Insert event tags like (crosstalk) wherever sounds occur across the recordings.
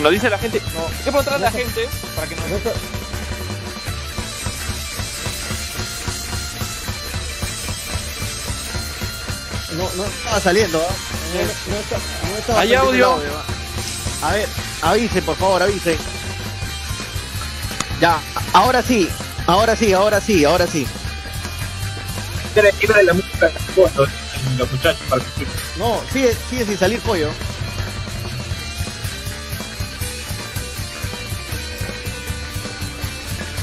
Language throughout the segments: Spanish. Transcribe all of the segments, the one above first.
Si nos dice la gente, no, hay que preguntar a la gente para que nos... No, no estaba saliendo. ¿eh? No, no está- no estaba ¿Hay audio? ¿eh? A ver, avisen, por favor, avisen. Ya, ahora sí, ahora sí, ahora sí, ahora sí. De la música los muchachos participan. No, sigue, sigue sin salir pollo.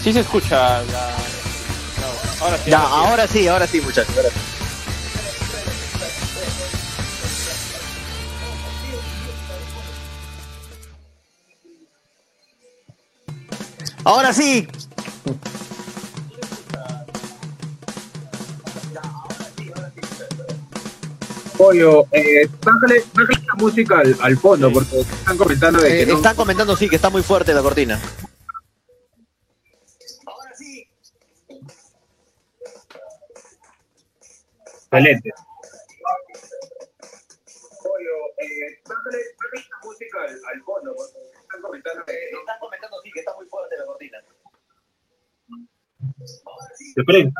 Sí se escucha la... la- Ahora sí. Ya, ahora sí. ahora sí, ahora sí, muchachos. Ahora sí. Ahora sí. Pollo, eh, bájale, bájale la música al, al fondo, porque están comentando de Eh, que no. están comentando sí que está muy fuerte la cortina. Excelente. Pollo, eh, bájale, bájale la música al, al fondo, porque están comentando de que no. Están comentando sí que está muy fuerte la cortina. De prensa.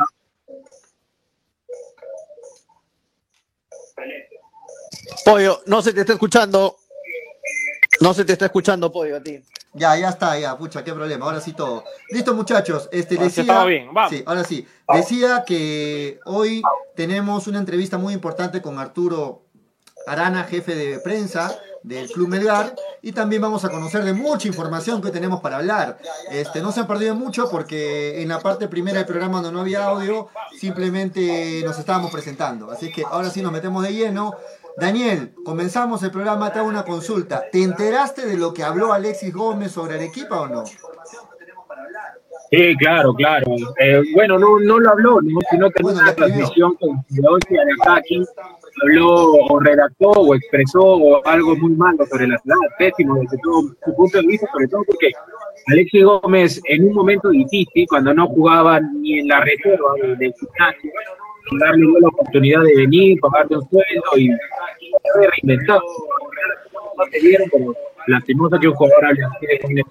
Excelente. Pollo, no se te está escuchando. No se te está escuchando, pollo, a ti. Ya, ya está, ya, pucha, qué problema. Ahora sí todo. Listo, muchachos. Este Ahora decía. bien, vamos. Sí, ahora sí. Decía que hoy tenemos una entrevista muy importante con Arturo Arana, jefe de prensa del Club Melgar, y también vamos a conocer de mucha información que hoy tenemos para hablar. Este, no se han perdido mucho porque en la parte primera del programa donde no había audio, simplemente nos estábamos presentando. Así que ahora sí nos metemos de lleno. Daniel, comenzamos el programa, te hago una consulta. ¿Te enteraste de lo que habló Alexis Gómez sobre Arequipa o no? Sí, claro, claro. Eh, bueno, no, no lo habló, ¿no? sino que en Bueno, una transmisión con Leoncio Aracaki habló o redactó o expresó algo muy malo sobre la ciudad, pésimo desde todo su punto de vista, sobre todo porque Alexis Gómez en un momento difícil, cuando no jugaba ni en la reserva de- del gimnasio, darle la oportunidad de venir, pagarle un sueldo y reinventar. No se dieron, pero lastimoso que un jugador hable así de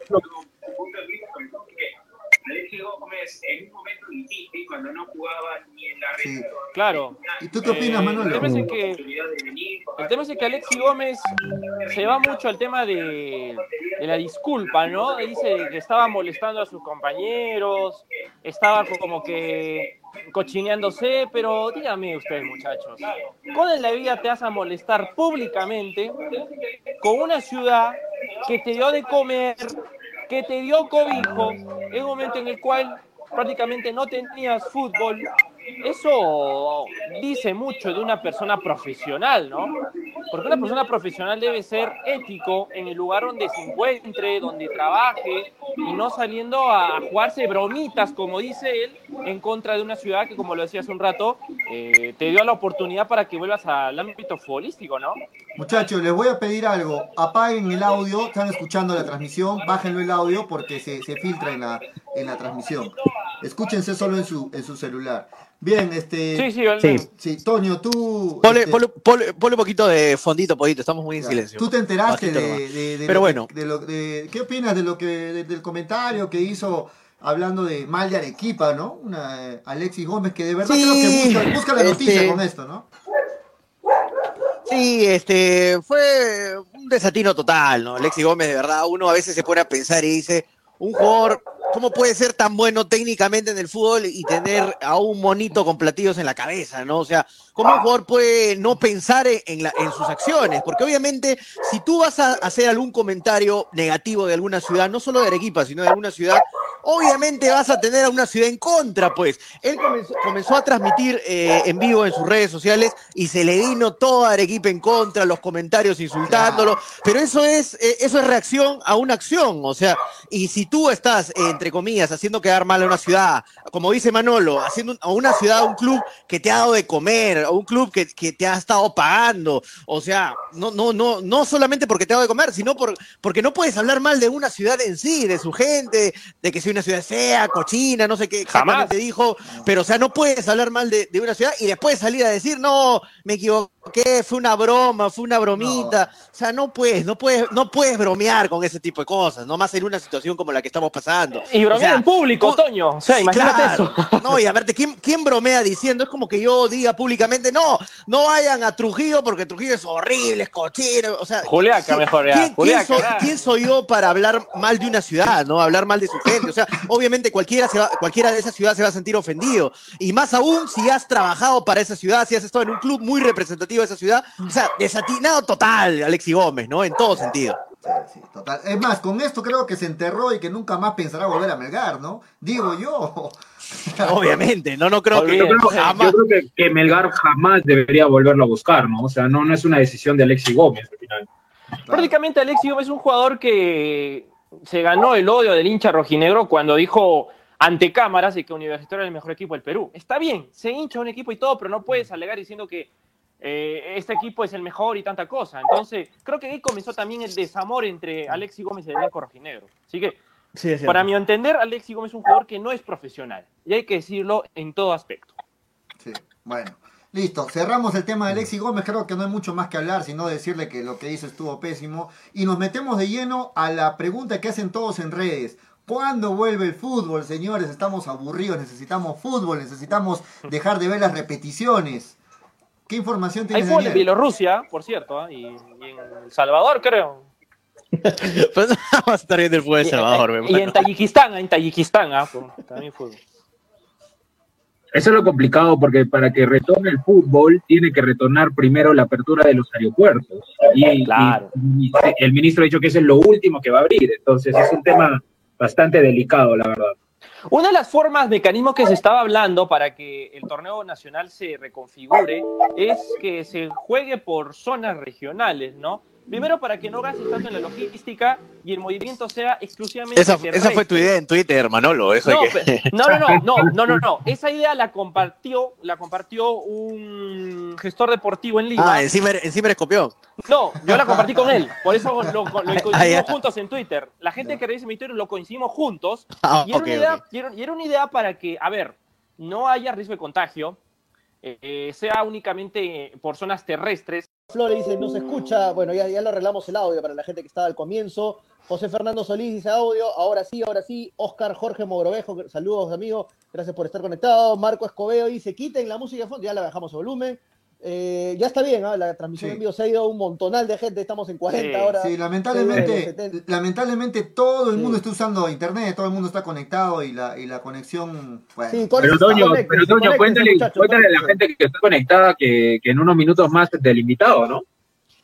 en un momento difícil, cuando no jugaba Sí. Claro. ¿Y tú qué opinas, Eh, Manolo? El tema, es que, el tema es que Alexi Gómez se va mucho al tema de, de la disculpa, ¿no? Dice que estaba molestando a sus compañeros, estaba como que cochineándose, pero dígame ustedes, muchachos, ¿cuándo en la vida te vas a molestar públicamente con una ciudad que te dio de comer, que te dio cobijo, en un momento en el cual prácticamente no tenías fútbol? Eso dice mucho de una persona profesional, ¿no? Porque una persona profesional debe ser ético en el lugar donde se encuentre, donde trabaje, y no saliendo a jugarse bromitas, como dice él, en contra de una ciudad que, como lo decía hace un rato, eh, te dio la oportunidad para que vuelvas al ámbito futbolístico, ¿no? Muchachos, les voy a pedir algo. Apaguen el audio, están escuchando la transmisión, bájenlo el audio porque se, se filtra en la, en la transmisión. Escúchense solo en su, en su celular. Bien, este. Sí, sí, Sí. sí, Toño, tú. Ponle, este, ponle- ponle- ponle un poquito de fondito, pollito, estamos muy en ya, silencio. Tú te enteraste de, de- de Pero lo bueno. que- de lo- de- ¿Qué opinas de lo que de- del comentario que hizo hablando de mal de Arequipa, ¿no? Una, eh, Alexis Gómez, que de verdad Sí, creo que busca, busca la noticia este- con esto, ¿no? Sí, este, fue un desatino total, ¿no? Alexi Gómez, de verdad, uno a veces se pone a pensar y dice, un jugador, ¿cómo puede ser tan bueno técnicamente en el fútbol y tener a un monito con platillos en la cabeza, ¿no? O sea, ¿cómo un jugador puede no pensar en, la- en sus acciones? Porque obviamente, si tú vas a hacer algún comentario negativo de alguna ciudad, no solo de Arequipa, sino de alguna ciudad, obviamente vas a tener a una ciudad en contra, pues. Él comenzó, comenzó a transmitir eh, en vivo en sus redes sociales y se le vino toda Arequipa en contra, los comentarios insultándolo, pero eso es, eh, eso es reacción a una acción, o sea, y si tú estás, entre comillas, haciendo quedar mal a una ciudad, como dice Manolo, haciendo a una ciudad, un club que te ha dado de comer, o un club que, que, te ha estado pagando, o sea, no, no, no, no solamente porque te ha dado de comer, sino por, porque no puedes hablar mal de una ciudad en sí, de su gente, de que sea una ciudad fea, cochina, no sé qué jamás. te dijo, pero o sea, no puedes hablar mal de, de una ciudad y después salir a decir, no, me equivoqué, fue una broma, fue una bromita, o sea, no puedes, no puedes, no puedes bromear con ese tipo de cosas, no más en una situación como la que estamos pasando. Y bromear en público, Toño. O sea, imagínate eso. (laughs) No, y a verte, ¿quién, ¿quién bromea diciendo? Es como que yo diga públicamente, no, no vayan a Trujillo porque Trujillo es horrible, es cochino. O sea, Juliaca, mejor ya. ¿quién, soy, yo para hablar mal de una ciudad, no? Hablar mal de su gente. O sea, obviamente cualquiera, se va, cualquiera de esa ciudad se va a sentir ofendido. Y más aún si has trabajado para esa ciudad, si has estado en un club muy representativo de esa ciudad. O sea, desatinado total, Alexi Gómez, ¿no? En todo sentido. Sí, total. Es más, con esto creo que se enterró y que nunca más pensará volver a Melgar, ¿no? Digo yo. (laughs) Obviamente, no, no creo que. Yo creo, que, Melgar jamás debería volverlo a buscar, ¿no? O sea, no, no es una decisión de Alexi Gómez al final. Prácticamente Alexi Gómez es un jugador que se ganó el odio del hincha rojinegro cuando dijo ante cámaras y que Universitario era el mejor equipo del Perú. Está bien, se hincha un equipo y todo, pero no puedes alegar diciendo que eh, este equipo es el mejor y tanta cosa. Entonces, creo que ahí comenzó también el desamor entre Alexi Gómez y el elenco rojinegro. Así que, para mi entender, Alexi Gómez es un jugador que no es profesional. Y hay que decirlo en todo aspecto. Sí, bueno. Listo, cerramos el tema de Alexi Gómez, creo que no hay mucho más que hablar, sino decirle que lo que hizo estuvo pésimo. Y nos metemos de lleno a la pregunta que hacen todos en redes. ¿Cuándo vuelve el fútbol, señores? Estamos aburridos, necesitamos fútbol, necesitamos dejar de ver las repeticiones. ¿Qué información tienes? Hay fútbol en Bielorrusia, por cierto, ¿ah? y, en El Salvador, creo. (laughs) pues (laughs) vamos a estar viendo el fútbol de Salvador. Y, en Tayikistán, en Tayikistán, ¿ah? también fútbol. Eso es lo complicado porque para que retorne el fútbol tiene que retornar primero la apertura de los aeropuertos. Y, claro. y, el ministro ha dicho que eso es lo último que va a abrir. Entonces es un tema bastante delicado, la verdad. Una de las formas, mecanismos que se estaba hablando para que el torneo nacional se reconfigure es que se juegue por zonas regionales, ¿no? Primero, para que no gastes tanto en la logística y el movimiento sea exclusivamente. Esa, esa fue tu idea en Twitter, Manolo. Eso (laughs) no, no, no, no, no, no, no, Esa idea la compartió, la compartió un gestor deportivo en Lima. Ah, encima, encima eres copión. No, yo la compartí con él. Por eso lo, (laughs) coincidimos juntos en Twitter. La gente que revisa mi Twitter lo coincidimos juntos. Ah, y, era una idea, y, era, una idea, para que, a ver, no haya riesgo de contagio, eh, sea únicamente por zonas terrestres Flores dice, no se escucha. Bueno, ya, ya lo arreglamos el audio para la gente que estaba al comienzo. José Fernando Solís dice audio, ahora sí, ahora sí. Oscar Jorge Mogrovejo, saludos amigo, gracias por estar conectado. Marco Escobedo dice, quiten la música de fondo, ya la bajamos a volumen. Eh, ya está bien, la transmisión en vivo se ha ido un montonal de gente, estamos en 40 ahora. Sí, lamentablemente, lamentablemente todo el mundo está usando internet, todo el mundo está conectado y la, y la conexión. pero Toño, pero Toño cuéntale, cuéntale a la gente que está conectada que, que en unos minutos más del invitado, ¿no?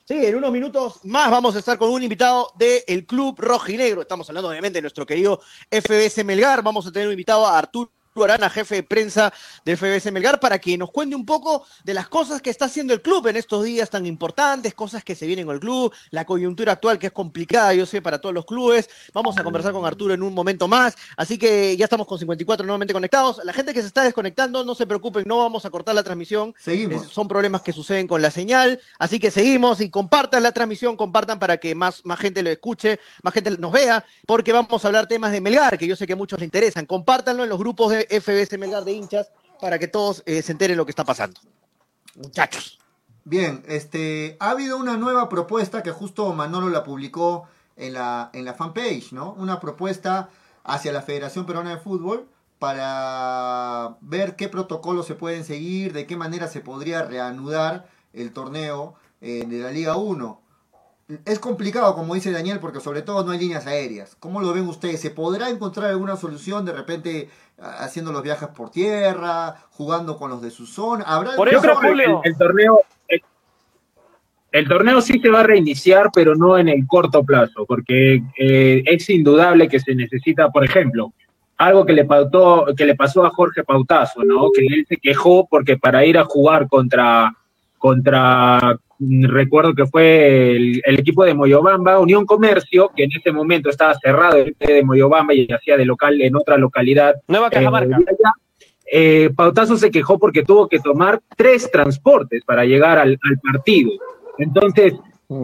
Sí, en unos minutos más vamos a estar con un invitado del Club Rojinegro. Estamos hablando obviamente de nuestro querido FBS Melgar. Vamos a tener un invitado a Arturo Arana, jefe de prensa del FBS Melgar, para que nos cuente un poco de las cosas que está haciendo el club en estos días tan importantes, cosas que se vienen con el club, la coyuntura actual que es complicada, yo sé, para todos los clubes. Vamos a conversar con Arturo en un momento más, así que ya estamos con 54 nuevamente conectados. La gente que se está desconectando, no se preocupen, no vamos a cortar la transmisión. Seguimos. son problemas que suceden con la señal, así que seguimos y compartan la transmisión, compartan para que más, más gente lo escuche, más gente nos vea, porque vamos a hablar temas de Melgar, que yo sé que a muchos les interesan. Compártanlo en los grupos de FBS Melgar de hinchas para que todos eh, se enteren lo que está pasando. Muchachos. Bien, este, ha habido una nueva propuesta que justo Manolo la publicó en la, en la fanpage, ¿no? Una propuesta hacia la Federación Peruana de Fútbol para ver qué protocolos se pueden seguir, de qué manera se podría reanudar el torneo eh, de la Liga 1 es complicado, como dice Daniel, porque sobre todo no hay líneas aéreas. ¿Cómo lo ven ustedes? ¿Se podrá encontrar alguna solución de repente haciendo los viajes por tierra, jugando con los de su zona? ¿Habrá por eso, el, torneo el, torneo sí se va a reiniciar, pero no en el corto plazo, porque eh, es indudable que se necesita, por ejemplo, algo que le, pautó, que le pasó a Jorge Pautazo, ¿no? Que él se quejó porque para ir a jugar contra contra recuerdo que fue el, el equipo de Moyobamba, Unión Comercio, que en ese momento estaba cerrado el de Moyobamba y hacía de local en otra localidad. Nueva eh, Cajamarca. allá. Eh, Pautazo se quejó porque tuvo que tomar tres transportes para llegar al, al partido. Entonces,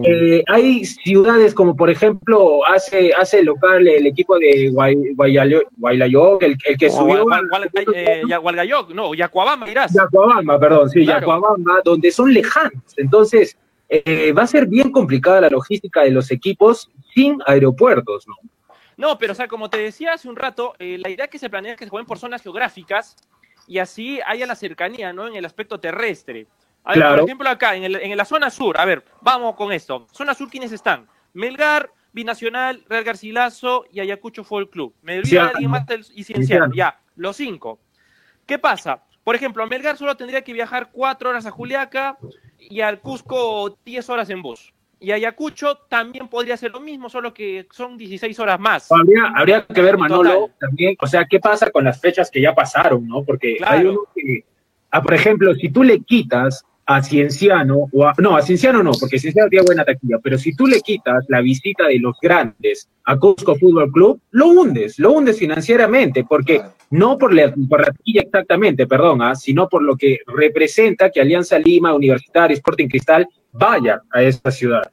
eh, hay ciudades como por ejemplo hace hace local el equipo de Guay- Guayalo- Guaylayoc, el, el que subió Gual- Gual- Gual- eh, Gualgayoc, no, Yacuabamba, dirás. Yacuabamba, perdón, sí, Claro. Yacuabamba, donde son lejanos. Entonces, eh, va a ser bien complicada la logística de los equipos sin aeropuertos, ¿no? No, pero o sea, como te decía hace un rato, eh, la idea que se planea es que se jueguen por zonas geográficas y así haya la cercanía, ¿no? En el aspecto terrestre. A ver, Claro. por ejemplo, acá, en, el- en la zona sur, a ver, vamos con esto. Zona sur, ¿quiénes están? Melgar, Binacional, Real Garcilaso y Ayacucho Fútbol Club. Me alguien más del- y Cienciano. Ya, los cinco. ¿Qué pasa? Por ejemplo, Melgar solo tendría que viajar cuatro horas a Juliaca y al Cusco 10 horas en bus. Y Ayacucho también podría ser lo mismo, solo que son 16 horas más. Habría, habría que ver, Manolo, Total. también, o sea, qué pasa con las fechas que ya pasaron, ¿no? Porque Claro. hay uno que, ah, por ejemplo, si tú le quitas a Cienciano, o a- no, a Cienciano no, porque Cienciano tiene buena taquilla, pero si tú le quitas la visita de los grandes a Cusco Fútbol Club, lo hundes, lo hundes financieramente, porque no por la, por la taquilla exactamente, perdón, ah, sino por lo que representa que Alianza Lima, Universitario, Sporting Cristal vaya a esa ciudad.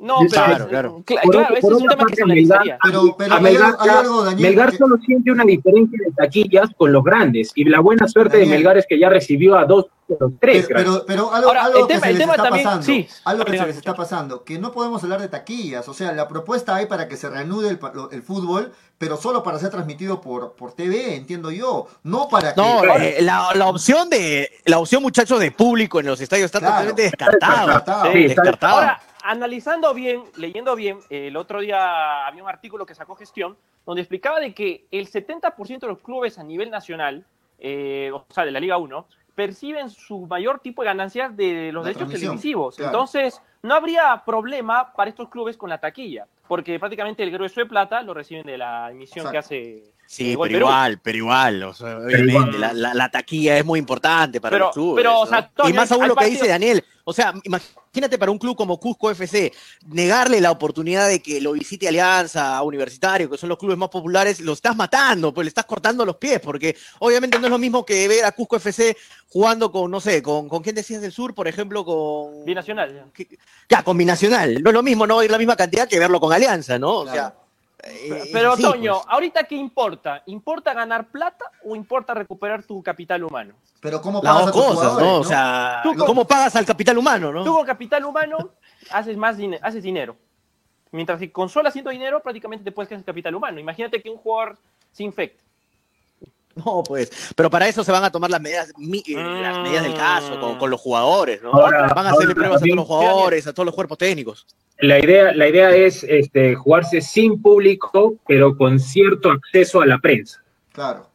No, pero Claro, es- claro. Por claro, otro- ese es un tema que se Melgar- analizaría. Pero, pero a hay, Melgar, algo- hay algo, Daniel. Melgar que- solo siente una diferencia de taquillas con los grandes y la buena suerte Daniel. de Melgar es que ya recibió a dos de los tres. Pero, pero, pero algo, Ahora, algo el que tema- se el les tema está también- pasando, sí. algo que se les está pasando, que no podemos hablar de taquillas, o sea, la propuesta hay para que se reanude el, el fútbol, pero solo para ser transmitido por, por TV, entiendo yo, no para que... No, eh, la, la opción de la opción muchachos de público en los estadios está Claro. totalmente descartada. Descartado. Sí, descartada. Analizando bien, leyendo bien, eh, el otro día había un artículo que sacó Gestión donde explicaba de que el 70% de los clubes a nivel nacional, eh, o sea, de la Liga 1, perciben su mayor tipo de ganancias de los La derechos televisivos. claro. Entonces, no habría problema para estos clubes con la taquilla, porque prácticamente el grueso de plata lo reciben de la emisión que hace Sí, Gol pero Perú. igual, pero igual, o sea, obviamente, igual. la, la- la taquilla es muy importante para Pero- los clubes. pero, y más aún lo que dice Daniel, o sea, imagínate para un club como Cusco FC, negarle la oportunidad de que lo visite Alianza, Universitario, que son los clubes más populares, lo estás matando, pues le estás cortando los pies, porque obviamente no es lo mismo que ver a Cusco FC jugando con, no sé, con, con quién decías del sur, por ejemplo, con... binacional. Ya, con Binacional. No es lo mismo, no ir la misma cantidad que verlo con Alianza, ¿no? O Claro. sea... eh, Pero así, Toño, pues. ahorita qué importa? ¿Importa ganar plata o importa recuperar tu capital humano? Pero ¿cómo Las pagas dos a tus cosas, jugadores, ¿no? O sea, Tú con- ¿cómo pagas al capital humano, no? Tú con capital humano haces más dinero, haces dinero. Mientras que con solo haciendo dinero prácticamente te puedes quedar sin capital humano. Imagínate que un jugador se infecte. (laughs) No, pues, pero para eso se van a tomar las medidas, mi- eh, las medidas del caso con, con los jugadores, ¿no? Ahora- van a hacerle ahora pruebas a todos los jugadores, a todos los cuerpos técnicos. La idea, la idea es este, jugarse sin público, pero con cierto acceso a la prensa. Claro,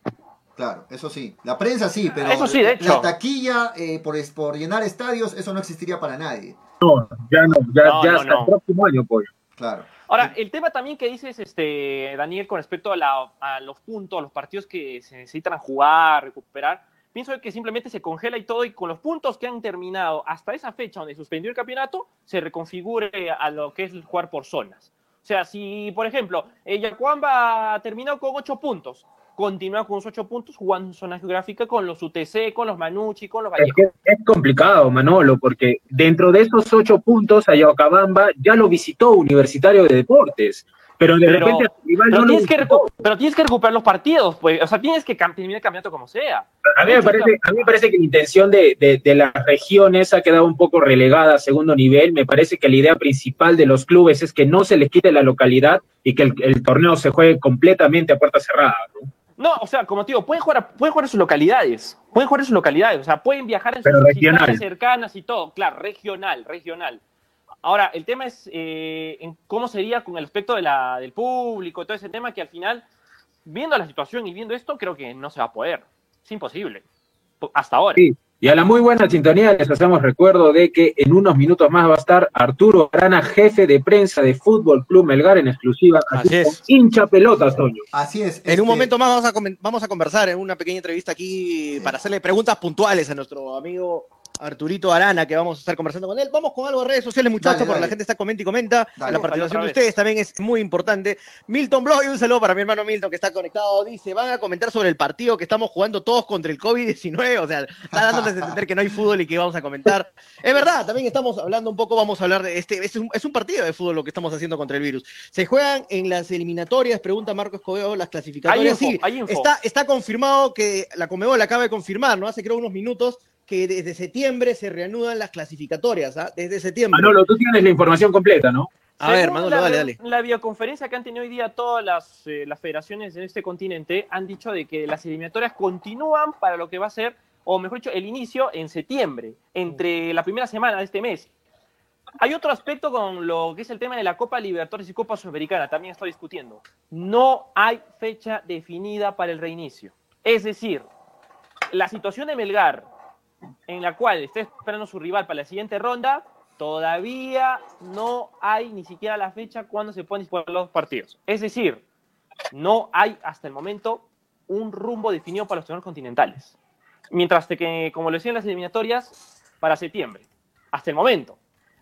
claro, eso sí. La prensa sí, pero Eso sí, de hecho. la taquilla eh, por, es- por llenar estadios, eso no existiría para nadie. No, ya no, ya, No, ya no, hasta no. el próximo año, pues. Claro. Ahora, el tema también que dices, este, Daniel, con respecto a, la- a los puntos, los partidos que se necesitan jugar, recuperar, pienso que simplemente se congela y todo, y con los puntos que han terminado hasta esa fecha donde suspendió el campeonato, se reconfigure a lo que es jugar por zonas. O sea, si, por ejemplo, Yacuamba terminó con ocho puntos, continúa con sus ocho puntos jugando en zona geográfica con los UTC, con los Manucci, con los Es Vallejo. que es complicado, Manolo, porque dentro de esos ocho puntos, Ayocabamba ya lo visitó Universitario de Deportes, pero de Pero- repente rival Pero no tienes, que pero tienes que recuperar los partidos, pues, o sea, tienes que terminar el campeonato como sea. A mí, me parece, a mí me parece que la intención de, de, de las regiones ha quedado un poco relegada a segundo nivel. Me parece que la idea principal de los clubes es que no se les quite la localidad y que el, el torneo se juegue completamente a puerta cerrada. ¿no? No, o sea, como te digo, pueden jugar, a- pueden jugar en sus localidades, pueden jugar en sus localidades, o sea, pueden viajar en sus distancias cercanas y todo, claro, regional, regional. Ahora, el tema es eh, en cómo sería con el aspecto de la, del público, todo ese tema que al final, viendo la situación y viendo esto, creo que no se va a poder. Es imposible. Po- Hasta ahora. Sí. Y a la muy buena sintonía les hacemos recuerdo de que en unos minutos más va a estar Arturo Arana, jefe de prensa de Fútbol Club Melgar en exclusiva. Así es. Hincha pelotas, Toño. Así es. En un este, momento más vamos a, vamos a conversar en una pequeña entrevista aquí para hacerle preguntas puntuales a nuestro amigo Arturito Arana, que vamos a estar conversando con él. Vamos con algo de redes sociales, muchachos, Dale, porque dale. la gente está comenta y comenta. Dale. la participación de ustedes también es muy importante. Milton Bloy, un saludo para mi hermano Milton, que está conectado. Dice, van a comentar sobre el partido que estamos jugando todos contra el COVID-19. O sea, está dándoles a entender que no hay fútbol y que vamos a comentar. Es verdad, también estamos hablando un poco, vamos a hablar de este, este es un, es un partido de fútbol lo que estamos haciendo contra el virus. Se juegan en las eliminatorias, pregunta Marco Escobedo, las clasificatorias. Hay info, sí, hay info. Está, está confirmado que la Comebol acaba de confirmar, ¿no? Hace creo unos minutos que desde septiembre se reanudan las clasificatorias, ¿ah? Desde septiembre. Manolo, tú tienes la información completa, ¿no? a ver, Según Manolo, la, dale, dale. La videoconferencia que han tenido hoy día todas las, eh, las federaciones en este continente han dicho de que las eliminatorias continúan para lo que va a ser, o mejor dicho, el inicio en septiembre, entre la primera semana de este mes. Hay otro aspecto con lo que es el tema de la Copa Libertadores y Copa Sudamericana, también estoy discutiendo. No hay fecha definida para el reinicio. Es decir, la situación de Melgar, en la cual está esperando su rival para la siguiente ronda, todavía no hay ni siquiera la fecha cuando se pueden disputar los partidos. Es decir, no hay hasta el momento un rumbo definido para los torneos continentales. Mientras que, como lo decían las eliminatorias, para septiembre, hasta el momento.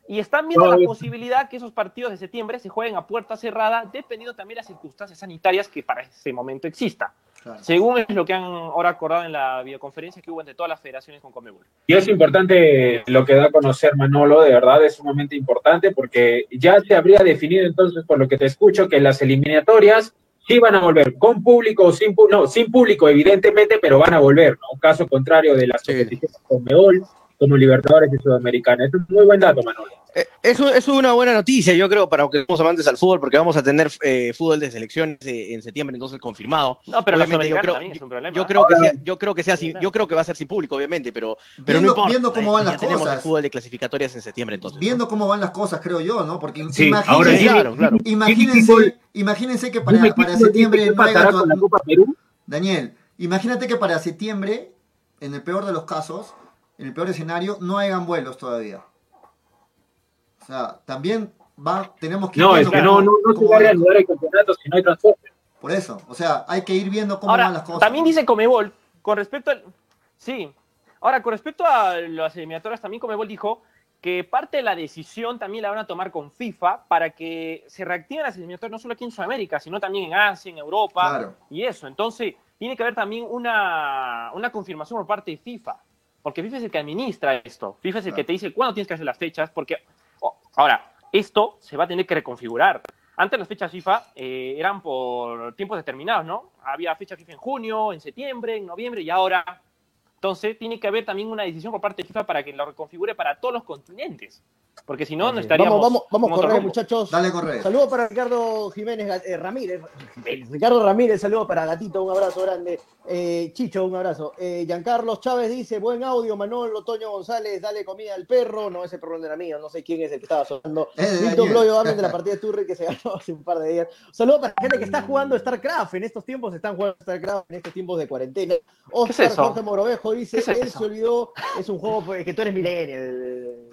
Y están viendo No, la es- posibilidad que esos partidos de septiembre se jueguen a puerta cerrada, dependiendo también de las circunstancias sanitarias que para ese momento exista. Claro. Según es lo que han ahora acordado en la videoconferencia que hubo entre todas las federaciones con Comebol. Y es importante lo que da a conocer Manolo, de verdad es sumamente importante porque ya se habría definido entonces, por lo que te escucho, que las eliminatorias sí van a volver con público o sin público, no, sin público evidentemente, pero van a volver, ¿no? Caso contrario de las Sí. competiciones con Meol, como Libertadores y Sudamericana. Es un muy buen dato, Manolo. Eh, Eso es una buena noticia, yo creo, para los que somos amantes al fútbol, porque vamos a tener eh, fútbol de selecciones eh, en septiembre, entonces confirmado. No, pero la Obviamente, yo creo, también es un problema. yo creo que sea, yo creo que sea sin- yo creo que va a ser sin público, obviamente, pero, pero Viendo- no importa. viendo cómo van ya las tenemos cosas. el fútbol de clasificatorias en septiembre, entonces. ¿no? Viendo cómo van las cosas, creo yo, ¿no? Porque Sí, imagínense, ahora Sí, claro, claro. imagínense, imagínense que para, Dime, para ¿quién septiembre no haya con la Copa Perú? Daniel, imagínate que para septiembre, en el peor de los casos, en el peor escenario, no hayan vuelos todavía. O sea, también va, tenemos que ir No, es viendo que cómo- no, no, no se va a reanudar el campeonato si no hay transporte. Por eso, o sea, hay que ir viendo cómo van las Ahora, cosas. también dice Comebol, con respecto al... Sí. Ahora, con respecto a las eliminatorias, también Comebol dijo que parte de la decisión también la van a tomar con FIFA para que se reactiven las eliminatorias no solo aquí en Sudamérica, sino también en Asia, en Europa Claro. y eso. Entonces, tiene que haber también una, una confirmación por parte de FIFA, porque FIFA es el que administra esto. FIFA es el Claro. que te dice cuándo tienes que hacer las fechas, porque oh, ahora, esto se va a tener que reconfigurar. Antes las fechas FIFA eh, eran por tiempos determinados, ¿no? Había fecha FIFA en junio, en septiembre, en noviembre y ahora. Entonces tiene que haber también una decisión por parte de FIFA para que lo reconfigure para todos los continentes. Porque si no, no estaríamos. Vamos, vamos, vamos correr, rumbo. muchachos. Dale, corre. Saludos para Ricardo Jiménez eh, Ramírez. Ricardo Ramírez, saludos para Gatito, un abrazo grande. Eh, Chicho, un abrazo. Eh, Giancarlos Chávez dice, buen audio, Manolo, Toño González, dale comida al perro. No, ese perro no era mío, no sé quién es el que estaba sonando. Daniel. Bloyo, hablen de la partida de Turri que se ganó (laughs) hace un par de días. Saludos para la gente que está jugando StarCraft. En estos tiempos están jugando StarCraft, en estos tiempos de cuarentena. Oscar eso? Jorge Morovejo dice, ¿Qué es él eso? se olvidó, es un juego pues, que tú eres millennial.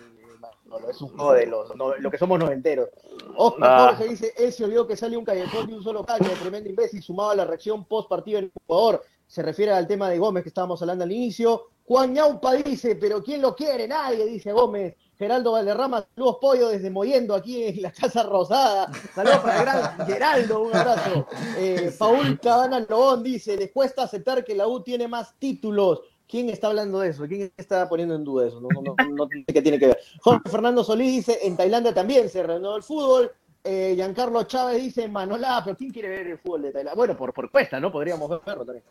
No, no, es un juego de los, no, lo que somos noventeros. Oscar Ah. Jorge dice, él se olvidó que sale un callejón de un solo caño, tremendo imbécil, sumado a la reacción post partido del jugador. Se refiere al tema de Gómez que estábamos hablando al inicio. Juan Ñaupa dice, pero ¿quién lo quiere? Nadie, dice Gómez. Geraldo Valderrama, saludos pollo desde Moyendo, aquí en la Casa Rosada. Saludos para el gran Geraldo, un abrazo. Eh, Paul Cabana Lobón dice, les cuesta aceptar que la U tiene más títulos. ¿Quién está hablando de eso? ¿Quién está poniendo en duda eso? No, no, no, no qué tiene que ver. Jorge Fernando Solís dice, en Tailandia también se reanudó el fútbol. Eh, Giancarlo Chávez dice, Manolá, pero ¿quién quiere ver el fútbol de Tailandia? Bueno, por, por cuesta, ¿no? Podríamos verlo también.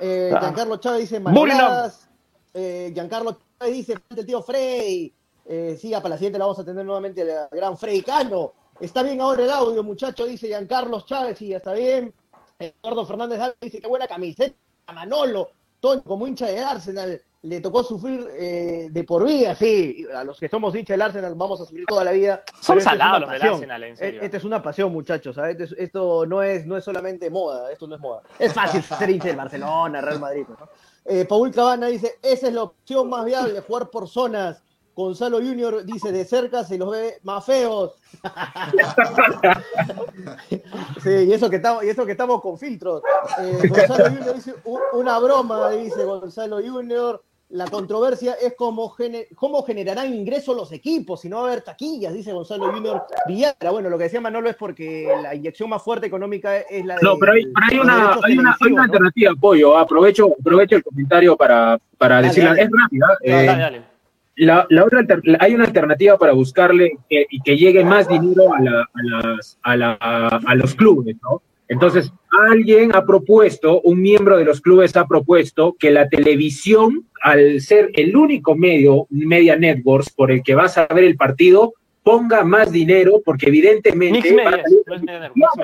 Eh, Ah. Giancarlo Chávez dice. Manoladas. Eh, Giancarlo Chávez dice, "Falta el tío Frey. Eh, sí, para la siguiente la vamos a tener nuevamente el gran Frey Cano. Está bien ahora el audio, muchacho, dice Giancarlo Chávez, sí, está bien. Eduardo Fernández dice, qué buena camiseta, Manolo. Toño, como hincha de Arsenal, le tocó sufrir eh, de por vida, sí. A los que somos hinchas del Arsenal vamos a sufrir toda la vida. Son salados los del. Arsenal, en serio. Eh, Esta es una pasión, muchachos. ¿sabes? Esto, es- esto no, es, no es solamente moda, esto no es moda. Es fácil ser hincha del Barcelona, Real Madrid. ¿no? Eh, Paul Cabana dice, esa es la opción más viable, jugar por zonas. Gonzalo Junior dice, de cerca se los ve más feos. (laughs) sí, y eso que estamos, y eso que estamos con filtros. Eh, Gonzalo Junior dice, "U- una broma, dice Gonzalo Junior. la controversia es cómo, cómo generarán ingresos los equipos, si no va a haber taquillas, dice Gonzalo Junior Villara. Bueno, lo que decía Manolo es porque la inyección más fuerte económica es la de. No, pero hay, una, hay, una, hay una alternativa, Pollo. Aprovecho, aprovecho el comentario para, para decirla. Es rápida. Eh, dale, dale. La, la, otra, hay una alternativa para buscarle y que llegue más dinero a, la, a, las, a, la, a los clubes, ¿no? Entonces, alguien ha propuesto, un miembro de los clubes ha propuesto que la televisión, al ser el único medio, media networks, por el que vas a ver el partido, ponga más dinero, porque evidentemente va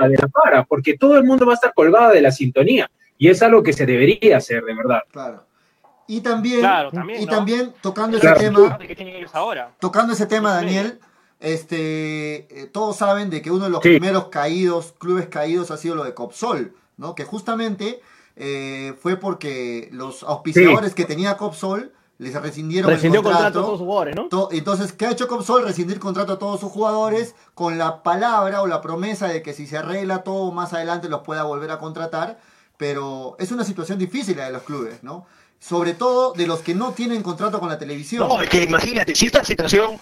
a de la para, porque todo el mundo va a estar colgado de la sintonía. Y es algo que se debería hacer, de verdad. Claro. Y también, y también tocando ese tema, tocando ese tema, Daniel, este, eh, todos saben de que uno de los primeros caídos, clubes caídos, ha sido lo de Copsol, ¿no? Que justamente eh, fue porque los auspiciadores que tenía Copsol les rescindieron el contrato. a todos sus jugadores, ¿no? Entonces, ¿qué ha hecho Copsol? Rescindir contrato a todos sus jugadores con la palabra o la promesa de que si se arregla todo más adelante los pueda volver a contratar. Pero es una situación difícil la de los clubes, ¿no? Sobre todo de los que no tienen contrato con la televisión. No, es que imagínate, si esta situación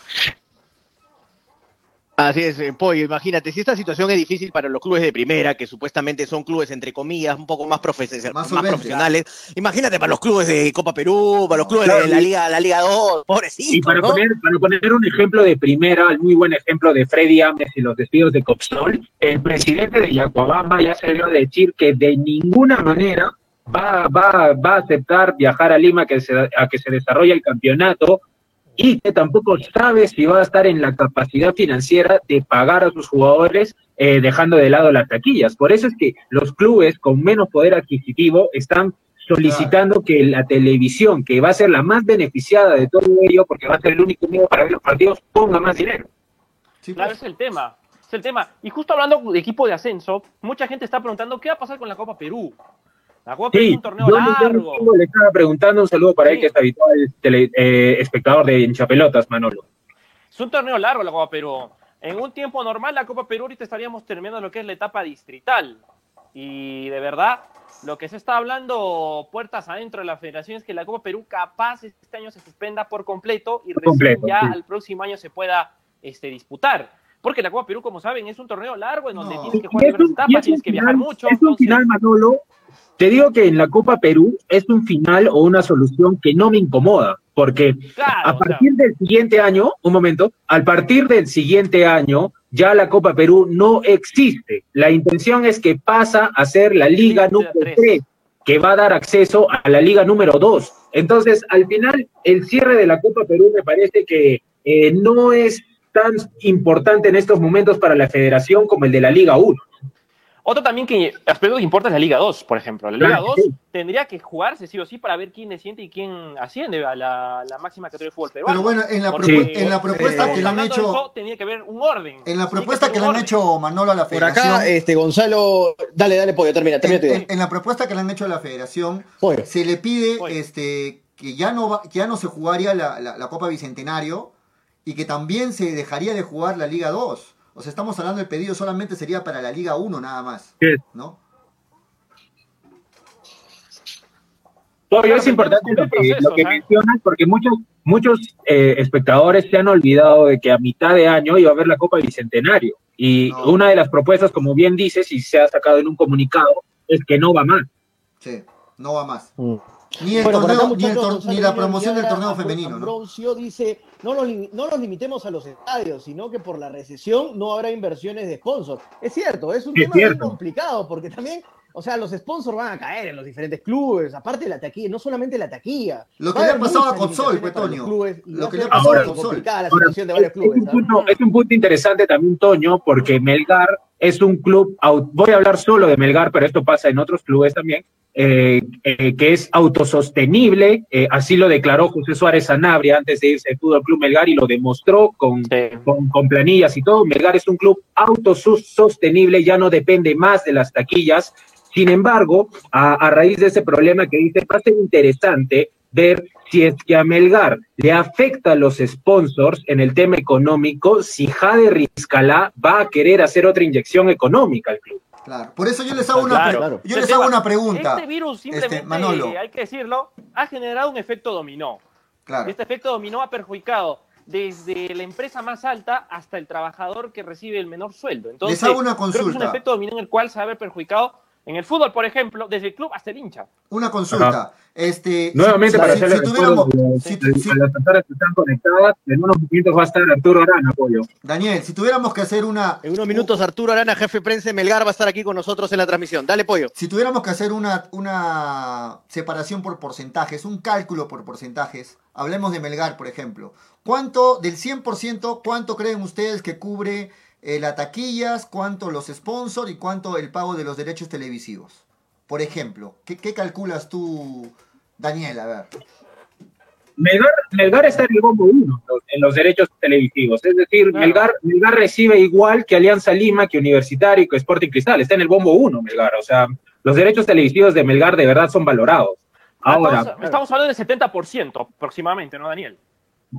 Así es, eh, Pollo, imagínate, si esta situación es difícil para los clubes de primera, que supuestamente son clubes entre comillas un poco más, profesionales, imagínate para los clubes de Copa Perú, para los clubes de la Liga, la Liga 2, pobrecitos. Y para, poner, para poner un ejemplo de primera, el muy buen ejemplo de Freddy Ames y los despidos de Copsol, el presidente de Yacuabamba ya se dio a decir que de ninguna manera va, va, va a aceptar viajar a Lima que se, a que se desarrolle el campeonato y que tampoco sabe si va a estar en la capacidad financiera de pagar a sus jugadores eh, dejando de lado las taquillas. Por eso es que los clubes con menos poder adquisitivo están solicitando que la televisión, que va a ser la más beneficiada de todo ello, porque va a ser el único medio para ver los partidos, ponga más dinero. Sí, claro, es el tema. Es el tema. Y justo hablando de equipo de ascenso, mucha gente está preguntando qué va a pasar con la Copa Perú. La Copa es un torneo largo. le estaba preguntando un saludo para él, que es habitual eh, espectador de hinchapelotas, Manolo. Es un torneo largo la Copa Perú. En un tiempo normal, la Copa Perú ahorita estaríamos terminando lo que es la etapa distrital. Y de verdad, lo que se está hablando puertas adentro de la federación es que la Copa Perú capaz este año se suspenda por completo y recién ya al próximo año se pueda este, disputar. Porque la Copa Perú, como saben, es un torneo largo en donde tienes que jugar diversas etapas, tienes que viajar mucho. Es un final, Manolo, te digo que en la Copa Perú es un final o una solución que no me incomoda, porque a partir del siguiente año, un momento, al partir del siguiente año, ya la Copa Perú no existe. La intención es que pasa a ser la Liga número 3, que va a dar acceso a la Liga número 2. Entonces, al final, el cierre de la Copa Perú me parece que eh, no es tan importante en estos momentos para la federación como el de la Liga 1. Otro también que aspecto que importa es la Liga 2, por ejemplo. La Liga 2 tendría que jugarse sí o sí para ver quién desciende y quién asciende a la, máxima categoría de fútbol Pero bueno, en la, en la propuesta que le han hecho... Tenía que haber un orden. En la propuesta que, le han hecho Manolo a la federación... Por acá, este, Gonzalo... Dale, dale, pollo, termina, termina en, en, la propuesta que le han hecho a la federación, se le pide este que ya no, va, ya no se jugaría la, la Copa Bicentenario y que también se dejaría de jugar la Liga 2. O sea, estamos hablando del pedido solamente sería para la Liga 1 nada más. ¿No? es importante lo que, mencionas porque muchos, muchos eh, espectadores se han olvidado de que a mitad de año iba a haber la Copa Bicentenario. Y una de las propuestas, como bien dices, y se ha sacado en un comunicado, es que no va más. Sí, no va más. Mm. Ni, el ni, la promoción del torneo femenino. ¿no? dice, no los, no los limitemos a los estadios, sino que por la recesión no habrá inversiones de sponsors. Es cierto, es un tema muy complicado, porque también, o sea, los sponsors van a caer en los diferentes clubes, aparte de la taquilla, no solamente la taquilla. Lo que le ha pasado a Copsol, pues, Toño. Lo que le ha pasado a Copsol. La situación de varios clubes, es, un punto, es un punto interesante también, Toño, porque Melgar es un club, voy a hablar solo de Melgar, pero esto pasa en otros clubes también, eh, eh, que es autosostenible, eh, así lo declaró José Suárez Sanabria antes de irse al Fútbol Club Melgar y lo demostró con, con, planillas y todo. Melgar es un club autosostenible, ya no depende más de las taquillas. Sin embargo, a, a raíz de ese problema que dice, va a ser interesante ver si es que a Melgar le afecta a los sponsors en el tema económico, si Jade Rizcalá va a querer hacer otra inyección económica al club. Claro. Por eso yo les hago una, Claro. pre- yo les hago una pregunta. Este virus simplemente, Este, Manolo. hay que decirlo, ha generado un efecto dominó. Claro. Este efecto dominó ha perjudicado desde la empresa más alta hasta el trabajador que recibe el menor sueldo. Entonces, Les hago una creo que es un consulta. efecto dominó en el cual se va a ver perjudicado en el fútbol, por ejemplo, desde el club hasta el hincha. Una consulta. Ajá. Este, Nuevamente, si- para si- hacerle si tuviéramos- si- a- si- a las personas que están conectadas, en unos minutos va a estar Arturo Arana, apoyo. Daniel, si tuviéramos que hacer una En unos minutos Arturo Arana, jefe de prensa de Melgar, va a estar aquí con nosotros en la transmisión. Dale, pollo. Si tuviéramos que hacer una, una separación por porcentajes, un cálculo por porcentajes, hablemos de Melgar, por ejemplo. ¿Cuánto, del 100%, cuánto creen ustedes que cubre eh, las taquillas, cuánto los sponsors y cuánto el pago de los derechos televisivos? Por ejemplo, ¿qué, qué calculas tú, Daniel? A ver. Melgar, Melgar está en el bombo 1 en los derechos televisivos. Es decir, Claro. Melgar, Melgar recibe igual que Alianza Lima, que Universitario y que Sporting Cristal. Está en el bombo 1 Melgar. O sea, los derechos televisivos de Melgar de verdad son valorados. Ahora, Estamos, estamos hablando del 70% aproximadamente, ¿no, Daniel?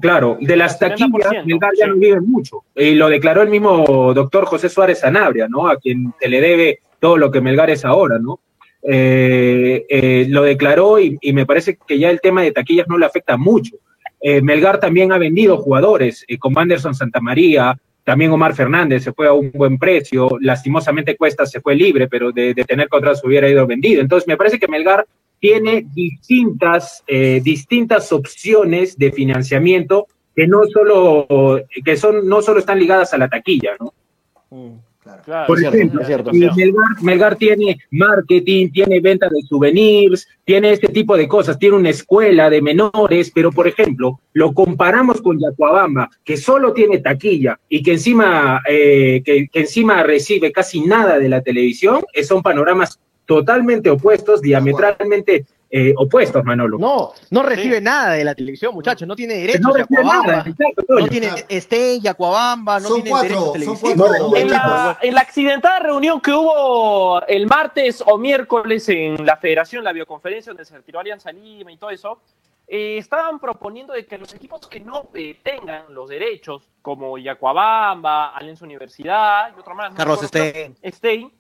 Claro, de las 70%, taquillas, Melgar ya sí. no vive mucho. Y lo declaró el mismo doctor José Suárez Sanabria, ¿no? A quien se le debe todo lo que Melgar es ahora, ¿no? Eh, eh, lo declaró y, y me parece que ya el tema de taquillas no le afecta mucho. Eh, Melgar también ha vendido jugadores, eh, con Anderson Santamaría, también Omar Fernández se fue a un buen precio, lastimosamente Cuesta se fue libre, pero de, de tener contratos hubiera ido vendido. Entonces me parece que Melgar tiene distintas, eh, distintas opciones de financiamiento que no solo, que son, no solo están ligadas a la taquilla, ¿no? Claro. Claro, Por es cierto, ejemplo, es cierto. y Melgar, Melgar tiene marketing, tiene venta de souvenirs, tiene este tipo de cosas, tiene una escuela de menores, pero por ejemplo, lo comparamos con Yacuabamba, que solo tiene taquilla y que encima, eh, que, que encima recibe casi nada de la televisión, eh, son panoramas totalmente opuestos, diametralmente eh, opuestos, Manolo. No, no recibe nada de la televisión, muchachos. No tiene derechos. no recibe nada, exacto, No tiene Estella, Yacuabamba, no Son tiene cuatro, derechos son cuatro En la, en la accidentada reunión que hubo el martes o miércoles en la federación, la bioconferencia donde se retiró Alianza Lima y todo eso, eh, estaban proponiendo de que los equipos que no eh, tengan los derechos, como Yacuabamba, Alianza Universidad y otro más, no Carlos acuerdo, Stein. Stein,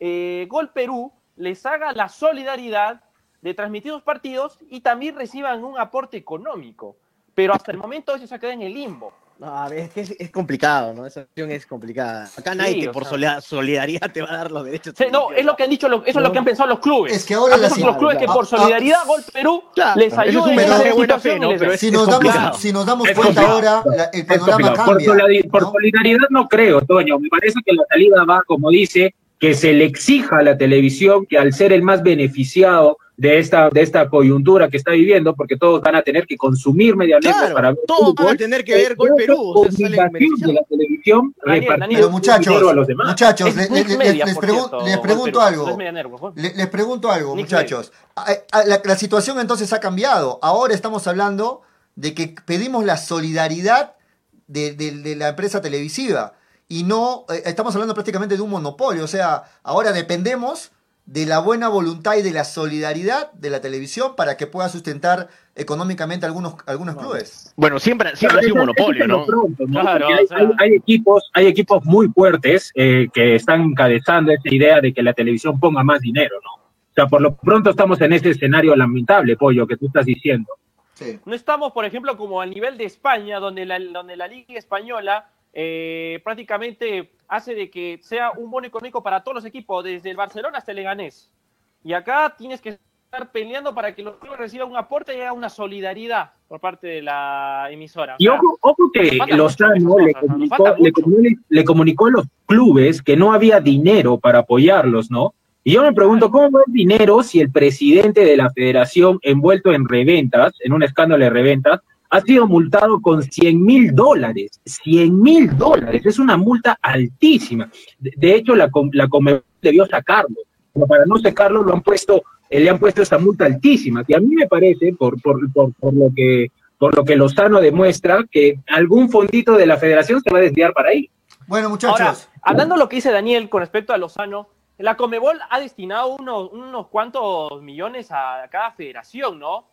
eh, Gol Perú les haga la solidaridad de transmitir los partidos y también reciban un aporte económico. Pero hasta el momento eso se queda en el limbo. No, a ver, es que es, es complicado, ¿no? Esa opción es complicada. Acá Sí, nadie te- o por sea. solida- solidaridad te va a dar los derechos. Sí, no, es lo que han dicho, lo- eso es lo que han pensado los clubes. Es que ahora Han la pensado los clubes que por ah, solidaridad ah, Gol Perú claro, les es ayuda un en esa situación fe, ¿no? es- Si nos, damos, si nos damos Es cuenta complicado. ahora, la- el Es panorama. Por, cambia. por ¿no? solidaridad no creo, Toño. Me parece que la salida va, como dice, que se le exija a la televisión que al ser el más beneficiado de esta, de esta coyuntura que está viviendo, porque todos van a tener que consumir mediamente Claro, para ver todos van a fútbol, tener que ver eh, Gol Perú, de la televisión Daniel, repartir Daniel. Pero muchachos, a los demás. muchachos, Media, les, por pregun- cierto, les Gol pregunto algo. Media les pregunto algo, Nick muchachos. A- a- La, la situación entonces ha cambiado. Ahora estamos hablando de que pedimos la solidaridad de, de- de la empresa televisiva y no eh, estamos hablando prácticamente de un monopolio. O sea, ahora dependemos de la buena voluntad y de la solidaridad de la televisión para que pueda sustentar económicamente algunos, algunos clubes. Bueno, siempre, siempre ha sido un monopolio, ¿no? Pronto, ¿no? Claro, hay, o sea. hay- hay equipos, hay equipos muy fuertes eh, que están encabezando esta idea de que la televisión ponga más dinero, ¿no? O sea, por lo pronto estamos en ese escenario lamentable, Pollo, que tú estás diciendo. Sí. No estamos, por ejemplo, como al nivel de España, donde la, donde la Liga Española eh, prácticamente hace de que sea un bono económico para todos los equipos, desde el Barcelona hasta el Leganés. Y acá tienes que estar peleando para que los clubes reciban un aporte y haya una solidaridad por parte de la emisora. O Y sea, ojo, ojo que Lozano le le, le comunicó a los clubes que no había dinero para apoyarlos, ¿no? Y yo me pregunto, ¿cómo va el dinero si el presidente de la federación, envuelto en reventas, en un escándalo de reventas, ha sido multado con 100 mil dólares? 100 mil dólares, es una multa altísima. De, de hecho, la, com- la Conmebol debió sacarlo, pero para no sacarlo lo han puesto, eh, le han puesto esta multa altísima, que a mí me parece, por, por, por, por lo que por lo que Lozano demuestra que algún fondito de la federación se va a desviar para ahí. Bueno, muchachos. Ahora, hablando de lo que dice Daniel con respecto a Lozano, la Comebol ha destinado unos, unos cuantos millones a cada federación, ¿no?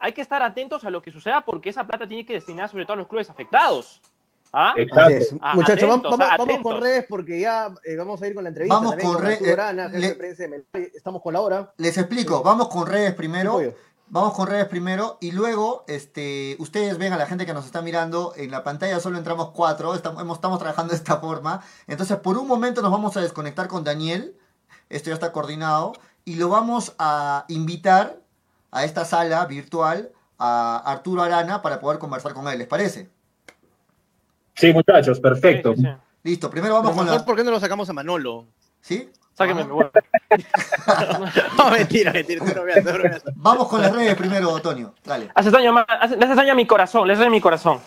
Hay que estar atentos a lo que suceda porque esa plata tiene que destinar sobre todo a los clubes afectados. ¿Ah? Exacto. Ah, Muchachos, vamos, vamos- ah, con redes porque ya eh, vamos a ir con la entrevista. Vamos también con re- Arturo eh, Arana, jefe le- de prensa de Melgar. Estamos con la hora. Les explico, vamos con redes primero. Vamos con redes primero y luego este, ustedes ven a la gente que nos está mirando, en la pantalla solo entramos cuatro, estamos trabajando de esta forma. Entonces por un momento nos vamos a desconectar con Daniel, esto ya está coordinado, y lo vamos a invitar a esta sala virtual a Arturo Arana para poder conversar con él, ¿les parece? Sí, muchachos, perfecto. Sí, sí, sí. Listo, primero vamos con la... ¿Por qué no lo sacamos a Manolo? ¿Sí? Sáquenme, me voy. (laughs) No, mentira, mentira. bromeando. Vamos con las redes primero, Antonio. Dale. Haces daño, le haces daño a mi corazón, le haces daño a mi corazón.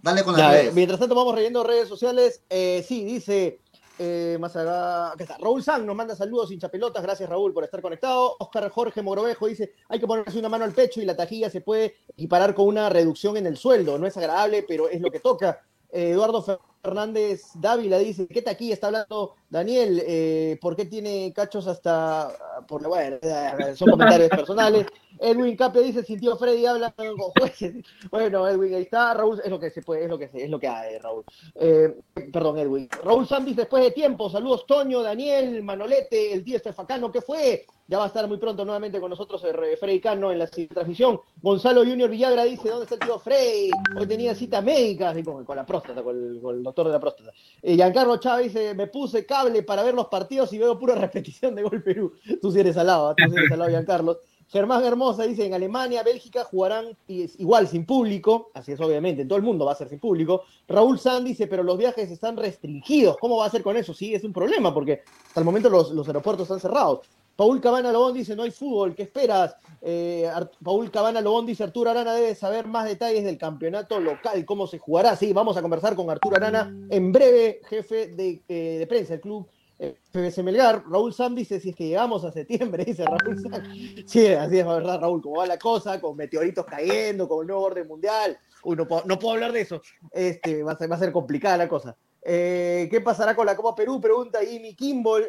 Dale con las Ya, eh, redes. mientras tanto vamos reyendo redes sociales. Eh, sí, dice eh, más acá, acá está. Raúl San nos manda saludos hincha pelotas. Gracias Raúl por estar conectado. Oscar Jorge Mogrovejo dice, hay que ponerse una mano al pecho y la tajilla se puede equiparar con una reducción en el sueldo. No es agradable, pero es lo que toca. Eh, Eduardo Fernández Dávila dice, ¿qué taquilla está hablando Daniel? Eh, ¿Por qué tiene cachos hasta... Por, bueno, eh, son comentarios personales. Edwin Capria dice, sintió Freddy habla con jueces. (laughs) Bueno, Edwin, ahí está. Raúl, es lo que se puede, es lo que se- es lo que hay, Raúl. Eh, perdón, Edwin. Raúl Sandis, después de tiempo. Saludos, Toño, Daniel, Manolete, el tío Estefacano, ¿qué fue? Ya va a estar muy pronto nuevamente con nosotros Freddy Cano en la transmisión. Gonzalo Junior Villagra dice, ¿dónde está el tío Freddy? Hoy tenía cita médica, así con, la próstata, con el, doctor de la próstata. Eh, Giancarlo Chávez dice, me puse cable para ver los partidos y veo pura (laughs) repetición de Gol Perú. Tú sí eres salado, ¿eh? tú sí eres salado, Giancarlo. Germán Hermosa dice, en Alemania, Bélgica jugarán igual sin público, así es obviamente, en todo el mundo va a ser sin público. Raúl Sand dice, pero los viajes están restringidos, ¿cómo va a ser con eso? Sí, es un problema, porque hasta el momento los, los aeropuertos están cerrados. Paul Cabana Lobón dice, no hay fútbol, ¿qué esperas? Eh, Paul Cabana Lobón dice, Arturo Arana debe saber más detalles del campeonato local, cómo se jugará. Sí, vamos a conversar con Arturo Arana en breve, jefe de, eh, prensa del club eh, FBC Melgar. Raúl Sam dice, si es que llegamos a septiembre, (laughs) dice Raúl Sam. Sí, así es, verdad, Raúl, cómo va la cosa, con meteoritos cayendo, con el nuevo orden mundial. Uy, no puedo, no puedo hablar de eso. Este, va, a ser, complicada la cosa. ¿Qué pasará con la Copa Perú? Pregunta Jimmy Kimball.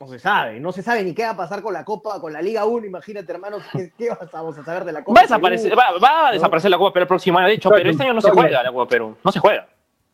No se sabe, no se sabe ni qué va a pasar con la Copa, con la Liga 1. Imagínate, hermanos, ¿qué, qué vamos a saber de la Copa Va a desaparecer, Perú? va, va a desaparecer la Copa Perú el próximo año, de hecho, pero este año no se juega la Copa Perú. No se juega.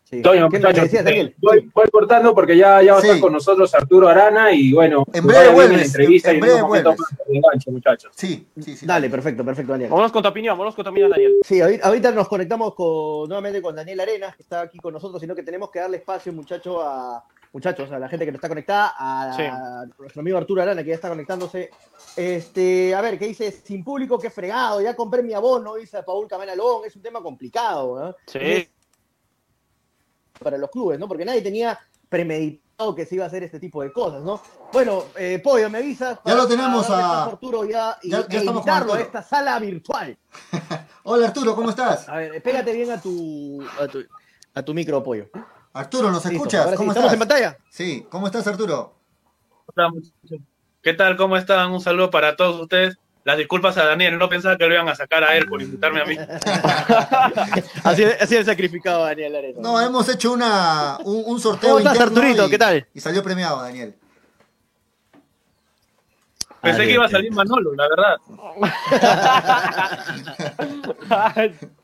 Sí. Toño, ¿Qué es lo que muchachos, decías, Daniel? voy, voy cortando porque ya, ya va a Sí. estar con nosotros Arturo Arana y bueno, En breve vuelves, la entrevista en y en breve un momento vuelves. más de enganche, muchachos. Sí, sí, sí. Dale, perfecto, perfecto, Daniel. Vámonos con tu opinión, vámonos con tu opinión, Daniel. Sí, ahorita, ahorita nos conectamos con, nuevamente con Daniel Arenas, que está aquí con nosotros, sino que tenemos que darle espacio, muchacho, a muchachos, a la gente que no está conectada, a, Sí. a nuestro amigo Arturo Arana, que ya está conectándose. Este, a ver, ¿qué dice? Sin público, qué fregado, ya compré mi abono, dice Paul Camana Lobón, es un tema complicado, ¿no? Sí. Para los clubes, ¿no? Porque nadie tenía premeditado que se iba a hacer este tipo de cosas, ¿no? Bueno, eh, Pollo, me avisas. Ya lo tenemos a- Arturo ya, y, ya- ya e invitarlo a esta sala virtual. (laughs) Hola Arturo, ¿cómo estás? A ver, pégate bien a tu, a tu, a tu micro, Pollo. Arturo, ¿nos Listo, escuchas? sí, ¿Cómo ¿Estamos estás? en pantalla? Sí, ¿cómo estás Arturo? Hola. ¿Qué tal? ¿Cómo están? Un saludo para todos ustedes. Las disculpas a Daniel, no pensaba que lo iban a sacar a él por invitarme a mí. (laughs) así, así el sacrificado Daniel Arena. No, hemos hecho una, un, un sorteo ¿Cómo estás, interno Arturito? y- ¿Qué tal? Y salió premiado, Daniel. Pensé que iba a salir Manolo, la verdad. (laughs)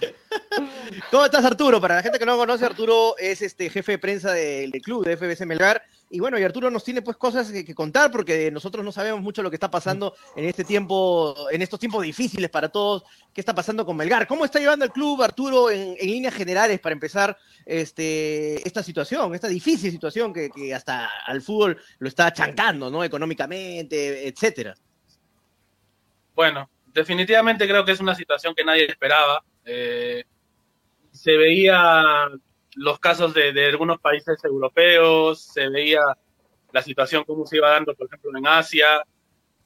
(laughs) ¿Cómo estás, Arturo? Para la gente que no conoce, Arturo es este jefe de prensa del, club de FBC Melgar. Y bueno, y Arturo nos tiene pues cosas que, contar porque nosotros no sabemos mucho lo que está pasando en este tiempo, en estos tiempos difíciles para todos. ¿Qué está pasando con Melgar? ¿Cómo está llevando el club, Arturo, en, en líneas generales para empezar este, esta situación, esta difícil situación que, que hasta al fútbol lo está chancando, ¿no? Económicamente, etcétera. Bueno, definitivamente creo que es una situación que nadie esperaba. Eh, se veía los casos de, de algunos países europeos, se veía la situación cómo se iba dando, por ejemplo, en Asia,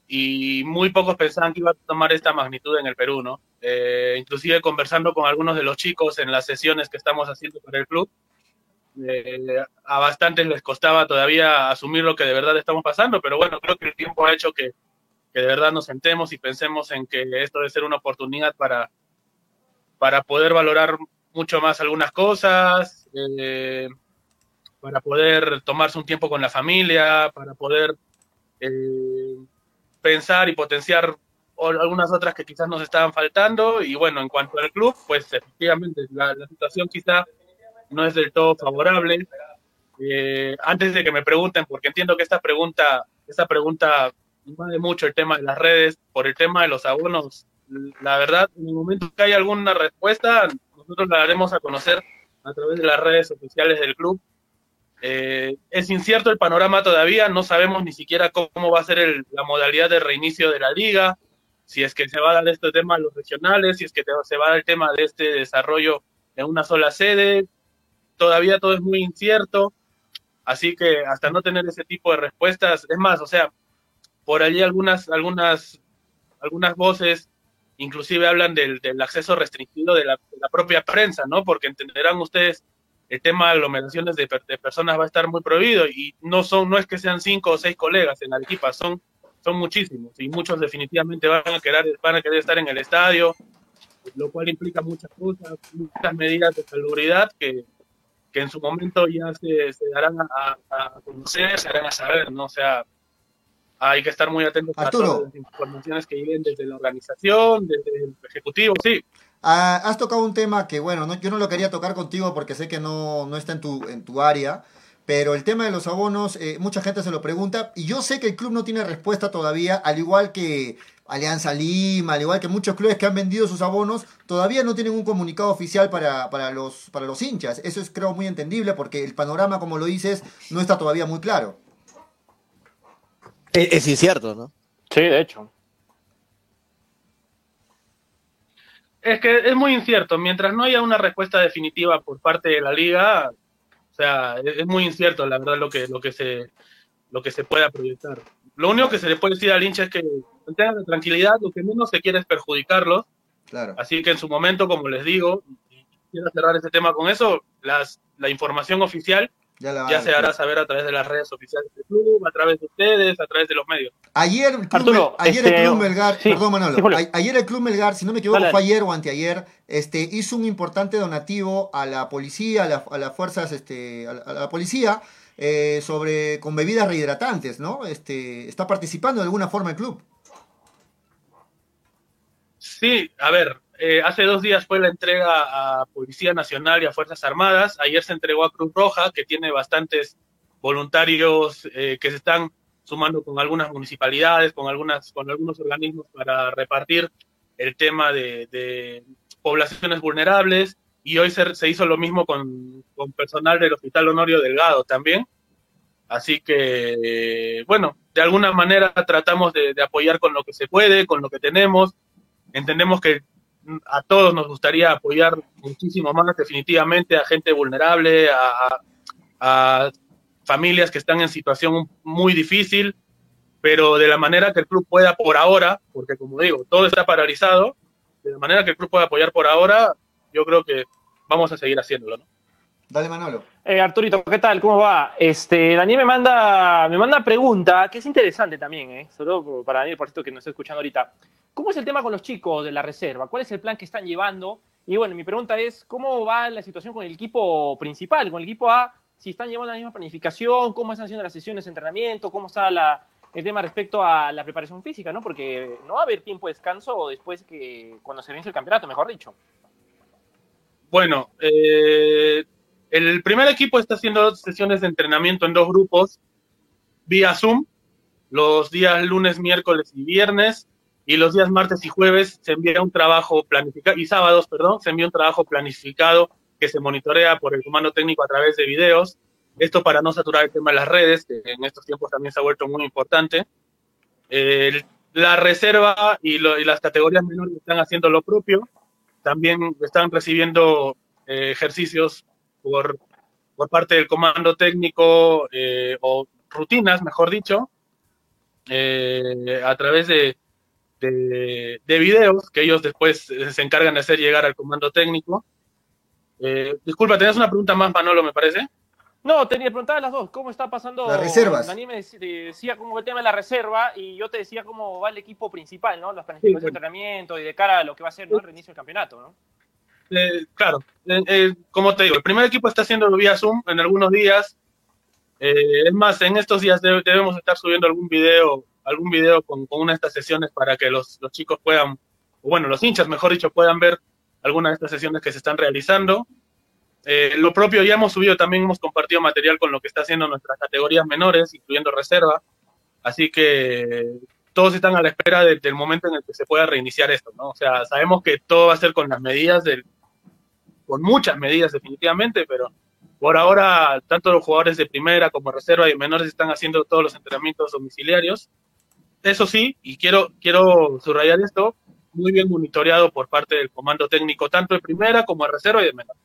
y muy pocos pensaban que iba a tomar esta magnitud en el Perú, ¿no? Eh, inclusive conversando con algunos de los chicos en las sesiones que estamos haciendo con el club, eh, a bastantes les costaba todavía asumir lo que de verdad estamos pasando, pero bueno, creo que el tiempo ha hecho que, que de verdad nos sentemos y pensemos en que esto debe ser una oportunidad para, para poder valorar mucho más algunas cosas, eh, para poder tomarse un tiempo con la familia, para poder eh, pensar y potenciar algunas otras que quizás nos estaban faltando. Y bueno, en cuanto al club, pues efectivamente la, la situación quizá no es del todo favorable. Eh, antes de que me pregunten, porque entiendo que esta pregunta, esta pregunta de mucho el tema de las redes, por el tema de los abonos, la verdad, en el momento que hay alguna respuesta, nosotros la daremos a conocer a través de las redes oficiales del club. Eh, es incierto el panorama todavía, no sabemos ni siquiera cómo va a ser el, la modalidad de reinicio de la liga, si es que se va a dar este tema a los regionales, si es que se va a dar el tema de este desarrollo en una sola sede, todavía todo es muy incierto, así que hasta no tener ese tipo de respuestas, es más, o sea, por allí algunas, algunas, algunas voces inclusive hablan del, del acceso restringido de la, propia prensa, ¿no? Porque entenderán ustedes, el tema de aglomeraciones de, de, personas va a estar muy prohibido y no son, no es que sean cinco o seis colegas en Arequipa, son, son muchísimos y muchos definitivamente van a querer, van a querer estar en el estadio, lo cual implica muchas cosas, muchas medidas de salubridad que, que en su momento ya se, se darán a, a, conocer, se darán a saber, ¿no? O sea, hay que estar muy atentos Arturo. a todas las informaciones que lleguen desde la organización, desde el ejecutivo, sí. Ah, has tocado un tema que, bueno, no, yo no lo quería tocar contigo porque sé que no, no está en tu, en tu área, pero el tema de los abonos, eh, mucha gente se lo pregunta y yo sé que el club no tiene respuesta todavía, al igual que Alianza Lima, al igual que muchos clubes que han vendido sus abonos, todavía no tienen un comunicado oficial para, para, los, para los hinchas. Eso es creo muy entendible porque el panorama, como lo dices, no está todavía muy claro. Es, es incierto, ¿no? Sí, de hecho. Es que es muy incierto. Mientras no haya una respuesta definitiva por parte de la liga, o sea, es, es muy incierto, la verdad, lo que, lo que se lo que se pueda proyectar. Lo único que se le puede decir al hincha es que tengan tranquilidad, lo que menos se quiere es perjudicarlos. Claro. Así que en su momento, como les digo, y quiero cerrar este tema con eso, las, la información oficial ya, la, ya se hará saber a través de las redes oficiales del club, a través de ustedes, a través de los medios. Ayer, el club, Arturo, ayer este, el Club Melgar, sí, perdón Manolo, sí, ayer el Club Melgar, si no me equivoco, fue ayer o anteayer, este, hizo un importante donativo a la policía, a, la, a las fuerzas, este, a la, a la policía, eh, sobre con bebidas rehidratantes, ¿no? Este, está participando de alguna forma el club. Sí, a ver, eh, hace dos días fue la entrega a Policía Nacional y a Fuerzas Armadas. Ayer se entregó a Cruz Roja, que tiene bastantes voluntarios eh, que se están sumando con algunas municipalidades, con algunas, con algunos organismos para repartir el tema de, de poblaciones vulnerables. Y hoy se, se hizo lo mismo con, con, personal del Hospital Honorio Delgado también. Así que, bueno, de alguna manera tratamos de, de apoyar con lo que se puede, con lo que tenemos. Entendemos que a todos nos gustaría apoyar muchísimo más definitivamente a gente vulnerable, a, a, familias que están en situación muy difícil, pero de la manera que el club pueda por ahora, porque como digo, todo está paralizado, de la manera que el club pueda apoyar por ahora, yo creo que vamos a seguir haciéndolo, ¿no? Dale, Manolo. Eh, Arturito, ¿qué tal? ¿Cómo va? Este, Daniel me manda, me manda pregunta, que es interesante también, ¿eh? Solo para Daniel, por esto que nos está escuchando ahorita. ¿Cómo es el tema con los chicos de la reserva? ¿Cuál es el plan que están llevando? Y bueno, mi pregunta es, ¿cómo va la situación con el equipo principal, con el equipo A? Si están llevando la misma planificación, cómo están haciendo las sesiones de entrenamiento, cómo está la, el tema respecto a la preparación física, ¿no? Porque no va a haber tiempo de descanso después que cuando se vence el campeonato, mejor dicho. Bueno, eh, el primer equipo está haciendo sesiones de entrenamiento en dos grupos vía Zoom, los días lunes, miércoles y viernes, y los días martes y jueves se envía un trabajo planificado, y sábados, perdón, se envía un trabajo planificado que se monitorea por el comando técnico a través de videos. Esto para no saturar el tema de las redes, que en estos tiempos también se ha vuelto muy importante. La reserva y, lo, y, las categorías menores están haciendo lo propio. También están recibiendo eh, ejercicios por, por, parte del comando técnico eh, o rutinas, mejor dicho, eh, a través de, de, de, videos que ellos después se encargan de hacer llegar al comando técnico. Eh, disculpa, tenías una pregunta más, Manolo, me parece. No, tenía preguntar las dos. ¿Cómo está pasando? Las reservas. Daniel me decía cómo el tema de la reserva y yo te decía cómo va el equipo principal, ¿no? Las planificaciones sí, de entrenamiento y de cara a lo que va a ser ¿no? el reinicio del campeonato, ¿no? Eh, claro, eh, eh, como te digo, el primer equipo está haciendo vía Zoom en algunos días. Eh, es más, en estos días debemos estar subiendo algún video algún video con, una de estas sesiones para que los, los chicos puedan, o bueno, los hinchas, mejor dicho, puedan ver algunas de estas sesiones que se están realizando. Eh, lo propio ya hemos subido, también hemos compartido material con lo que está haciendo nuestras categorías menores, incluyendo reserva. Así que todos están a la espera de- del momento en el que se pueda reiniciar esto, ¿no? O sea, sabemos que todo va a ser con las medidas del, con muchas medidas definitivamente, pero por ahora tanto los jugadores de primera como reserva y menores están haciendo todos los entrenamientos domiciliarios. Eso sí, y quiero, quiero subrayar esto, muy bien monitoreado por parte del comando técnico, tanto de primera como de reserva y de menor.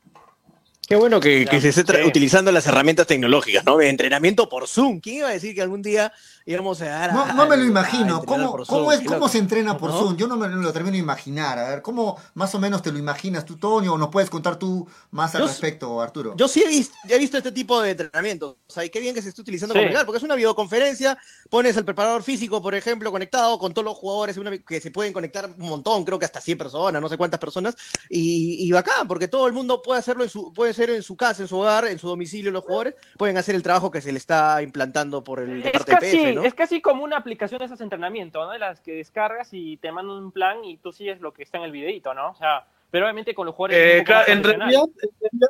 Qué bueno que, que se esté Sí. utilizando las herramientas tecnológicas, ¿no? De entrenamiento por Zoom. ¿Quién iba a decir que algún día íbamos a dar a- No, me lo imagino. ¿Cómo, cómo, es, ¿Cómo se entrena por ¿No? Zoom? Yo no me lo termino de imaginar. A ver, ¿cómo más o menos te lo imaginas tú, Toño? ¿O nos puedes contar tú más al Yo- respecto, Arturo? Yo sí he visto, he visto este tipo de entrenamientos. O sea, y qué bien que se esté utilizando Sí. con Melgar, porque es una videoconferencia. Pones al preparador físico, por ejemplo, conectado con todos los jugadores, una- que se pueden conectar un montón, creo que hasta 100 personas, no sé cuántas personas. Y, y bacán, porque todo el mundo puede hacerlo en su, puede ser en su casa, en su hogar, en su domicilio, los jugadores pueden hacer el trabajo que se le está implantando por el de Es parte de casi, ¿no? es casi como una aplicación de esos entrenamientos, ¿no? De las que descargas y te mandan un plan y tú sigues lo que está en el videito, ¿no? O sea, pero obviamente con los jugadores Eh, claro, en realidad, en realidad-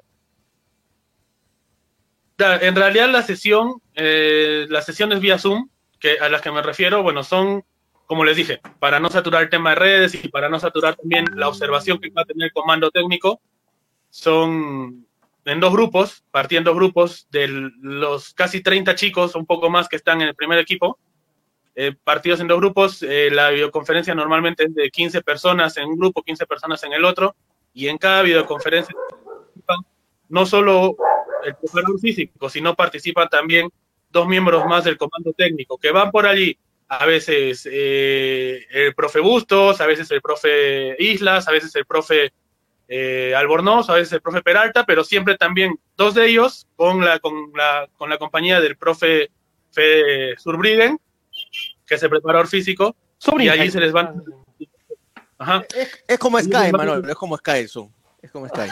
Da- en realidad la sesión, eh, las sesiones vía Zoom, que a las que me refiero, bueno, son, como les dije, para no saturar el tema de redes y para no saturar también la observación que va a tener el comando técnico, son en dos grupos, partiendo grupos de los casi 30 chicos, un poco más que están en el primer equipo, eh, partidos en dos grupos, eh, la videoconferencia normalmente es de 15 personas en un grupo, 15 personas en el otro, y en cada videoconferencia no solo el preparador físico, sino participan también dos miembros más del comando técnico que van por allí. A veces eh, el profe Bustos, a veces el profe Islas, a veces el profe eh, Albornoz, a veces el profe Peralta, pero siempre también dos de ellos con la, con la, con la compañía del profe Fede Surbriggen, que es el preparador físico, y allí se les van. Ajá. Es, es como Sky, Manolo, es como Sky el Zoom. Es como Sky.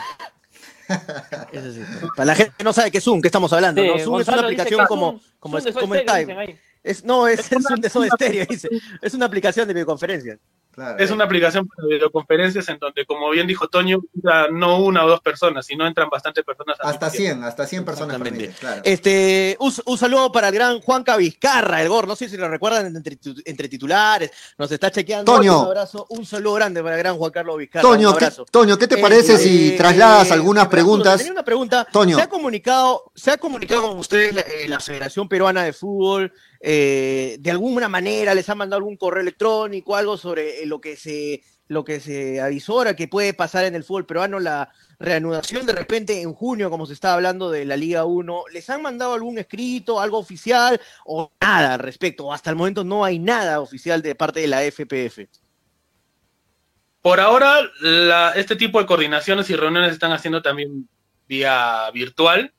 (laughs) Para la gente que no sabe qué es Zoom, ¿qué estamos hablando? Sí, ¿no? Zoom es una aplicación que como, Zoom- como, Zoom Skype. Es, no, es, es un de Soda Stereo, dice. Es una aplicación de videoconferencia. Claro. Es una aplicación para videoconferencias en donde, como bien dijo Toño, entra no una o dos personas, sino entran bastantes personas. Hasta mismo tiempo. 100, hasta 100 personas permiten, claro. Este, un, un saludo para el gran Juan Vizcarra, el Gor. No sé si lo recuerdan entre, entre titulares. Nos está chequeando. Toño. Un abrazo, un saludo grande para el gran Juan Carlos Vizcarra. Toño, un ¿qué. Toño, ¿qué te Eh, parece eh, si trasladas eh, algunas preguntas? Tenía una pregunta. Toño. ¿Se ha comunicado, se ha comunicado con usted la, eh, la Federación Peruana de Fútbol? Eh, de alguna manera les ha mandado algún correo electrónico, algo sobre eh, lo que se lo que se avisora que puede pasar en el fútbol peruano, la reanudación de repente en junio, como se está hablando de la Liga 1, ¿les han mandado algún escrito, algo oficial o nada al respecto? O hasta el momento no hay nada oficial de parte de la FPF. Por ahora, la- este tipo de coordinaciones y reuniones se están haciendo también vía virtual.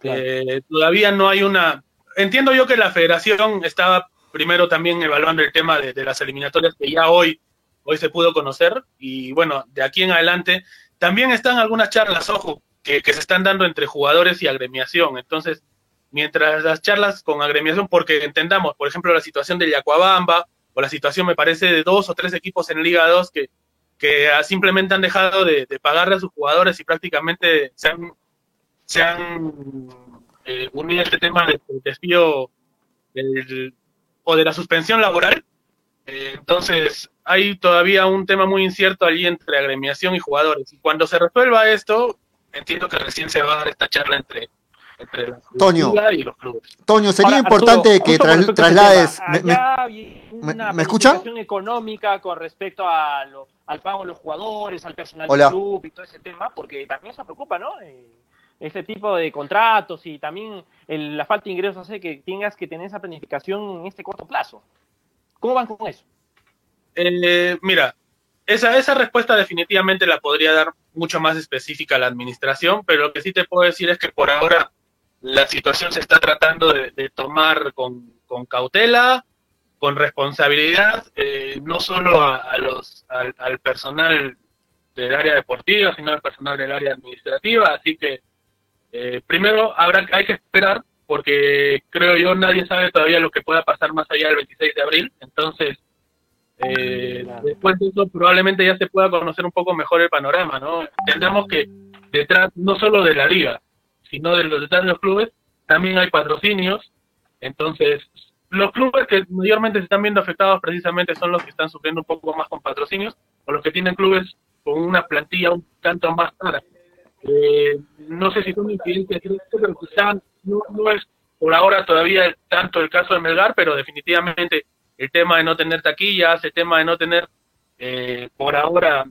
Claro. Eh, todavía no hay una... Entiendo yo que la federación estaba primero también evaluando el tema de, de las eliminatorias que ya hoy, hoy se pudo conocer y bueno, de aquí en adelante también están algunas charlas, ojo, que, que se están dando entre jugadores y agremiación. Entonces, mientras las charlas con agremiación, porque entendamos, por ejemplo, la situación de Yacuabamba o la situación, me parece, de dos o tres equipos en Liga 2 que, que ah, simplemente han dejado de, de pagarle a sus jugadores y prácticamente se han, se han eh, unido a este tema del despido del- o de la suspensión laboral. Eh, entonces, hay todavía un tema muy incierto allí entre agremiación y jugadores. Y cuando se resuelva esto, entiendo que recién se va a dar esta charla entre, entre la Toño. y los clubes. Toño, sería Ahora, importante Arturo, que tras- ese traslades. me- una me escucha? económica con respecto a lo- al pago de los jugadores, al personal Hola. del club y todo ese tema, porque también se preocupa, ¿no? Eh, este tipo de contratos y también el- la falta de ingresos hace que tengas que tener esa planificación en este corto plazo. ¿Cómo van con eso? Eh, mira, esa, esa respuesta definitivamente la podría dar mucho más específica la administración, pero lo que sí te puedo decir es que por ahora la situación se está tratando de, tomar con, con cautela, con responsabilidad, eh, no solo a, los, al personal del área deportiva, sino al personal del área administrativa. Así que eh, primero habrá, hay que esperar porque creo yo nadie sabe todavía lo que pueda pasar más allá del 26 de abril, entonces eh, después de eso probablemente ya se pueda conocer un poco mejor el panorama, ¿no? Entendamos que detrás no solo de la liga, sino de los detrás de los clubes, también hay patrocinios, entonces los clubes que mayormente se están viendo afectados precisamente son los que están sufriendo un poco más con patrocinios o los que tienen clubes con una plantilla un tanto más cara. Eh, no sé si son incidentes, pero quizá no, no es por ahora todavía tanto el caso de Melgar, pero definitivamente el tema de no tener taquillas, el tema de no tener eh, por ahora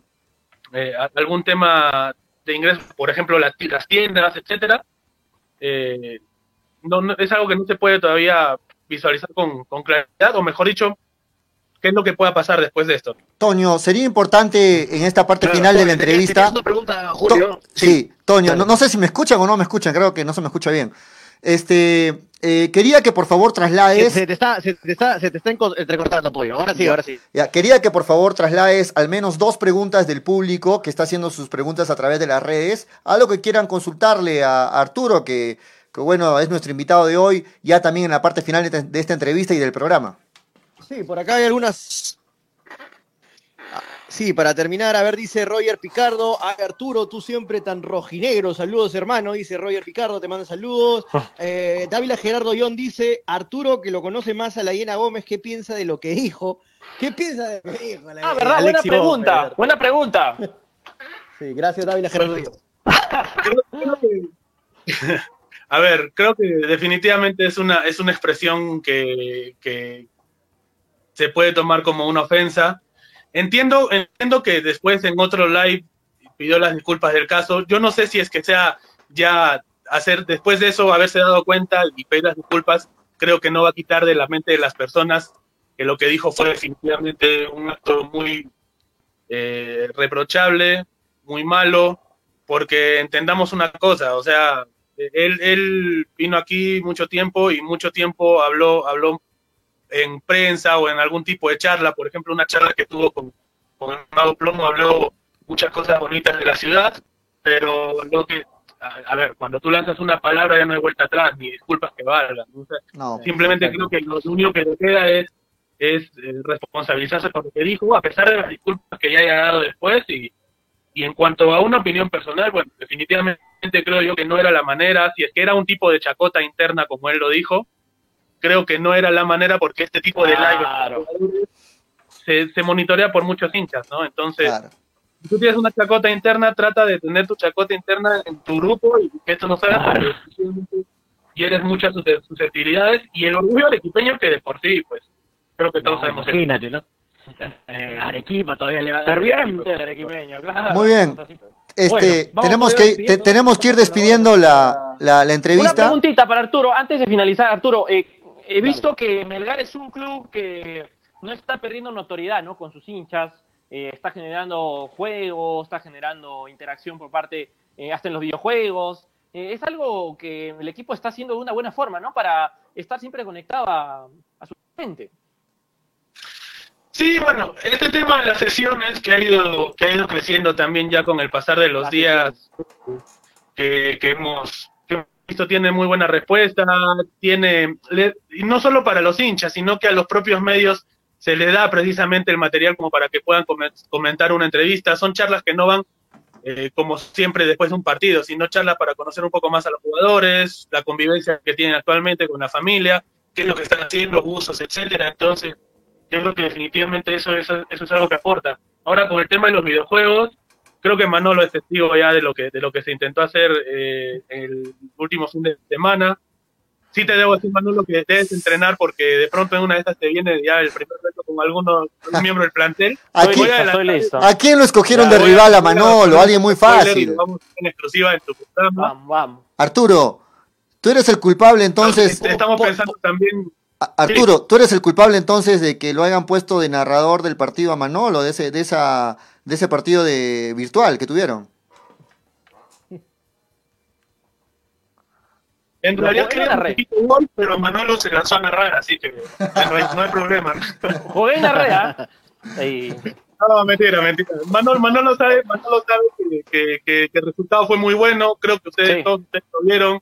eh, algún tema de ingresos, por ejemplo las, las tiendas, etcétera, eh, no, es algo que no se puede todavía visualizar con, claridad, o mejor dicho, qué es lo que pueda pasar después de esto. Toño, sería importante en esta parte final de la entrevista. Pregunta, Julio. sí, Toño, no, no, sé si me escuchan o no me escuchan, creo que no se me escucha bien. Este, eh, quería que por favor traslades. Se, te está, se te está, se te está entrecortando, Pollo. Ahora sí, ahora sí. Ya, quería que por favor traslades al menos dos preguntas del público que está haciendo sus preguntas a través de las redes. Algo que quieran consultarle a Arturo, que, que bueno, es nuestro invitado de hoy, ya también en la parte final de esta entrevista y del programa. Sí, por acá hay algunas Sí, para terminar, a ver, dice Roger Picardo, a Arturo, tú siempre tan rojinegro, saludos hermano, dice Roger Picardo, te manda saludos. Eh, Dávila Gerardo Yon dice, Arturo, que lo conoce más a la Hiena Gómez, ¿qué piensa de lo que dijo? ¿Qué piensa de lo que dijo? ah, verdad, buena pregunta, buena pregunta. Sí, gracias Dávila Gerardo Yon. (laughs) a ver, creo que definitivamente es una, es una expresión que, que se puede tomar como una ofensa Entiendo, entiendo que después en otro live pidió las disculpas del caso. Yo no sé si es que sea ya hacer después de eso haberse dado cuenta y pedir las disculpas, creo que no va a quitar de la mente de las personas que lo que dijo fue definitivamente un acto muy eh, reprochable, muy malo, porque entendamos una cosa, o sea, él, él vino aquí mucho tiempo y mucho tiempo habló, habló en prensa o en algún tipo de charla, por ejemplo, una charla que tuvo con, con el Mago Plomo, habló muchas cosas bonitas de la ciudad, pero lo que, a, ver, cuando tú lanzas una palabra ya no hay vuelta atrás, ni disculpas que valgan. simplemente creo que lo único que le queda es, es eh, responsabilizarse por lo que dijo, a pesar de las disculpas que ya haya dado después. Y, y en cuanto a una opinión personal, bueno, definitivamente creo yo que no era la manera, si es que era un tipo de chacota interna como él lo dijo, creo que no era la manera porque este tipo de live se, se, monitorea por muchos hinchas, ¿no? Entonces, si tú tienes una chacota interna, trata de tener tu chacota interna en tu grupo y que esto no sea y eres muchas susceptibilidades y el orgullo del equipeño que de por sí, pues, creo que todos sabemos. Imagínate, ¿no? Eh, Arequipa todavía le va a dar bien. Arequipeño, claro. Muy bien. Este, tenemos, que, tenemos que ir despidiendo la, la, la, entrevista. Una preguntita para Arturo, antes de finalizar, Arturo, eh, he visto que Melgar es un club que no está perdiendo notoriedad ¿no? con sus hinchas, eh, está generando juegos, está generando interacción por parte, eh, hasta en los videojuegos. Eh, es algo que el equipo está haciendo de una buena forma, ¿no? Para estar siempre conectado a, su gente. Sí, bueno, este tema de las sesiones que ha ido, que ha ido creciendo también ya con el pasar de los días que, que hemos esto tiene muy buena respuesta, tiene, y no solo para los hinchas, sino que a los propios medios se le da precisamente el material como para que puedan comentar una entrevista. Son charlas que no van eh, como siempre después de un partido, sino charlas para conocer un poco más a los jugadores, la convivencia que tienen actualmente con la familia, qué es lo que están haciendo, usos, etcétera. Entonces, yo creo que definitivamente eso, eso, eso es algo que aporta. Ahora con el tema de los videojuegos, creo que Manolo es testigo ya de lo que, de lo que se intentó hacer eh, el último fin de semana. Sí te debo decir, Manolo, que debes entrenar porque de pronto en una de estas te viene ya el primer reto con alguno, un (laughs) miembro del plantel. ¿A, quién, lo escogieron de rival a Manolo? Alguien muy fácil. Vamos en exclusiva en tu programa. Vamos, vamos. Arturo, tú eres el culpable entonces. estamos pensando también Arturo, ¿tú eres el culpable entonces de que lo hayan puesto de narrador del partido a Manolo, de ese, de esa, de ese partido de virtual que tuvieron? En realidad quería un poquito gol, pero Manolo se lanzó a narrar, así que no hay, problema. (laughs) Jugué en la No, mentira, mentira. Manolo, Manolo sabe, Manolo sabe que, que, que, el resultado fue muy bueno. Creo que ustedes todos ustedes lo vieron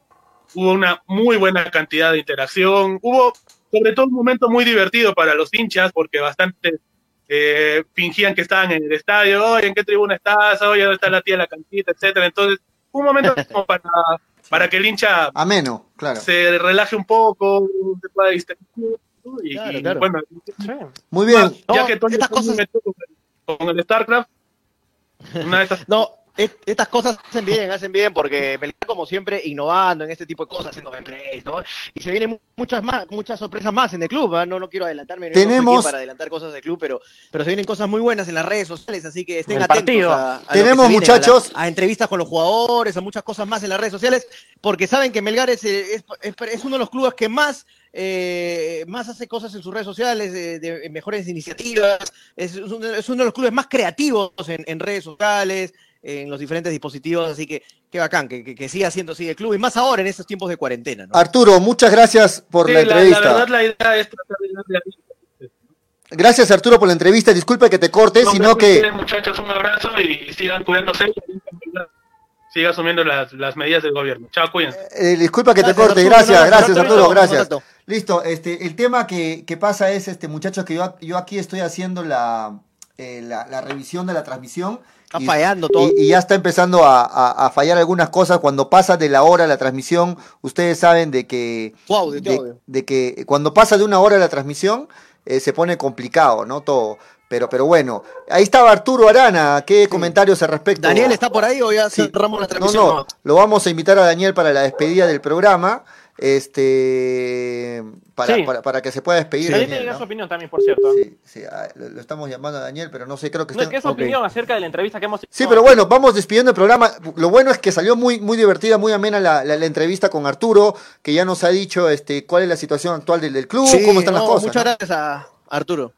hubo una muy buena cantidad de interacción, hubo sobre todo un momento muy divertido para los hinchas, porque bastante eh, fingían que estaban en el estadio, oye, ¿en qué tribuna estás? Oye, ¿dónde está la tía de la cantita? Etcétera. Entonces, un momento (laughs) como para, para que el hincha Ameno, claro. se relaje un poco, se pueda distraer. Y, Claro, y, claro. bueno, Muy bien. ya No, que Tony estas cosas- metido con el, con el StarCraft, una de estas No, et- estas cosas hacen bien, hacen bien, porque Melgar, como siempre, innovando en este tipo de cosas, haciendo gameplays, ¿no? Y se vienen mu- muchas más, muchas sorpresas más en el club, ¿ah? No, no quiero adelantarme, no Tenemos- quien para adelantar cosas del club, pero, pero se vienen cosas muy buenas en las redes sociales, así que estén El atentos partido. a, a lo que Tenemos, viene, muchachos. a, la- a entrevistas con los jugadores, a muchas cosas más en las redes sociales, porque saben que Melgar es, eh, es, es- es uno de los clubes que más eh, más hace cosas en sus redes sociales, de, de mejores iniciativas, es, es uno, es uno de los clubes más creativos en, en redes sociales, en los diferentes dispositivos, así que qué bacán, que, que, que siga siendo así el club, y más ahora en estos tiempos de cuarentena. ¿no? Arturo, muchas gracias por Sí, la la, la entrevista. verdad, la idea es tratar de darle a- Gracias Arturo por la entrevista. Disculpe que te corte, No, sino que ustedes, muchachos, un abrazo y sigan cuidándose. Siga asumiendo las, las medidas del gobierno. Chao, cuídense. eh, disculpa que te corte. Arturo, Gracias, gracias Arturo, gracias. Listo, este, el tema que, que pasa es, este muchachos, que yo, yo aquí estoy haciendo la, eh, la, la revisión de la transmisión. Está y- fallando todo. Y, y ya está empezando a, a- a fallar algunas cosas. Cuando pasa de la hora la transmisión, ustedes saben de que, tu de, audio. de que cuando pasa de una hora la transmisión, eh, se pone complicado, ¿no? Todo. Pero, pero bueno, ahí estaba Arturo Arana. ¿Qué comentarios al respecto? Daniel está por ahí o ya Sí. cerramos la No, transmisión. no, lo vamos a invitar a Daniel para la despedida del programa. Este para, Sí. para, para que se pueda despedir. Daniel Daniel, dar ¿no? su opinión también, por cierto. Sí, sí, ah, lo, estamos llamando a Daniel, pero no sé, creo que No, está. ¿Qué es su ok. opinión acerca de la entrevista que hemos hecho? Sí, pero bueno, vamos despidiendo el programa. Lo bueno es que salió muy, muy divertida, muy amena la, la- la entrevista con Arturo, que ya nos ha dicho este, cuál es la situación actual del, del club, Sí, cómo están no, las cosas. Muchas ¿no? gracias a Arturo.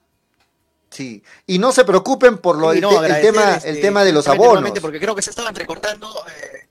Sí. Y no se preocupen por lo, el, no, el tema, este, el tema de los abonos. Porque creo que se estaban recortando. eh,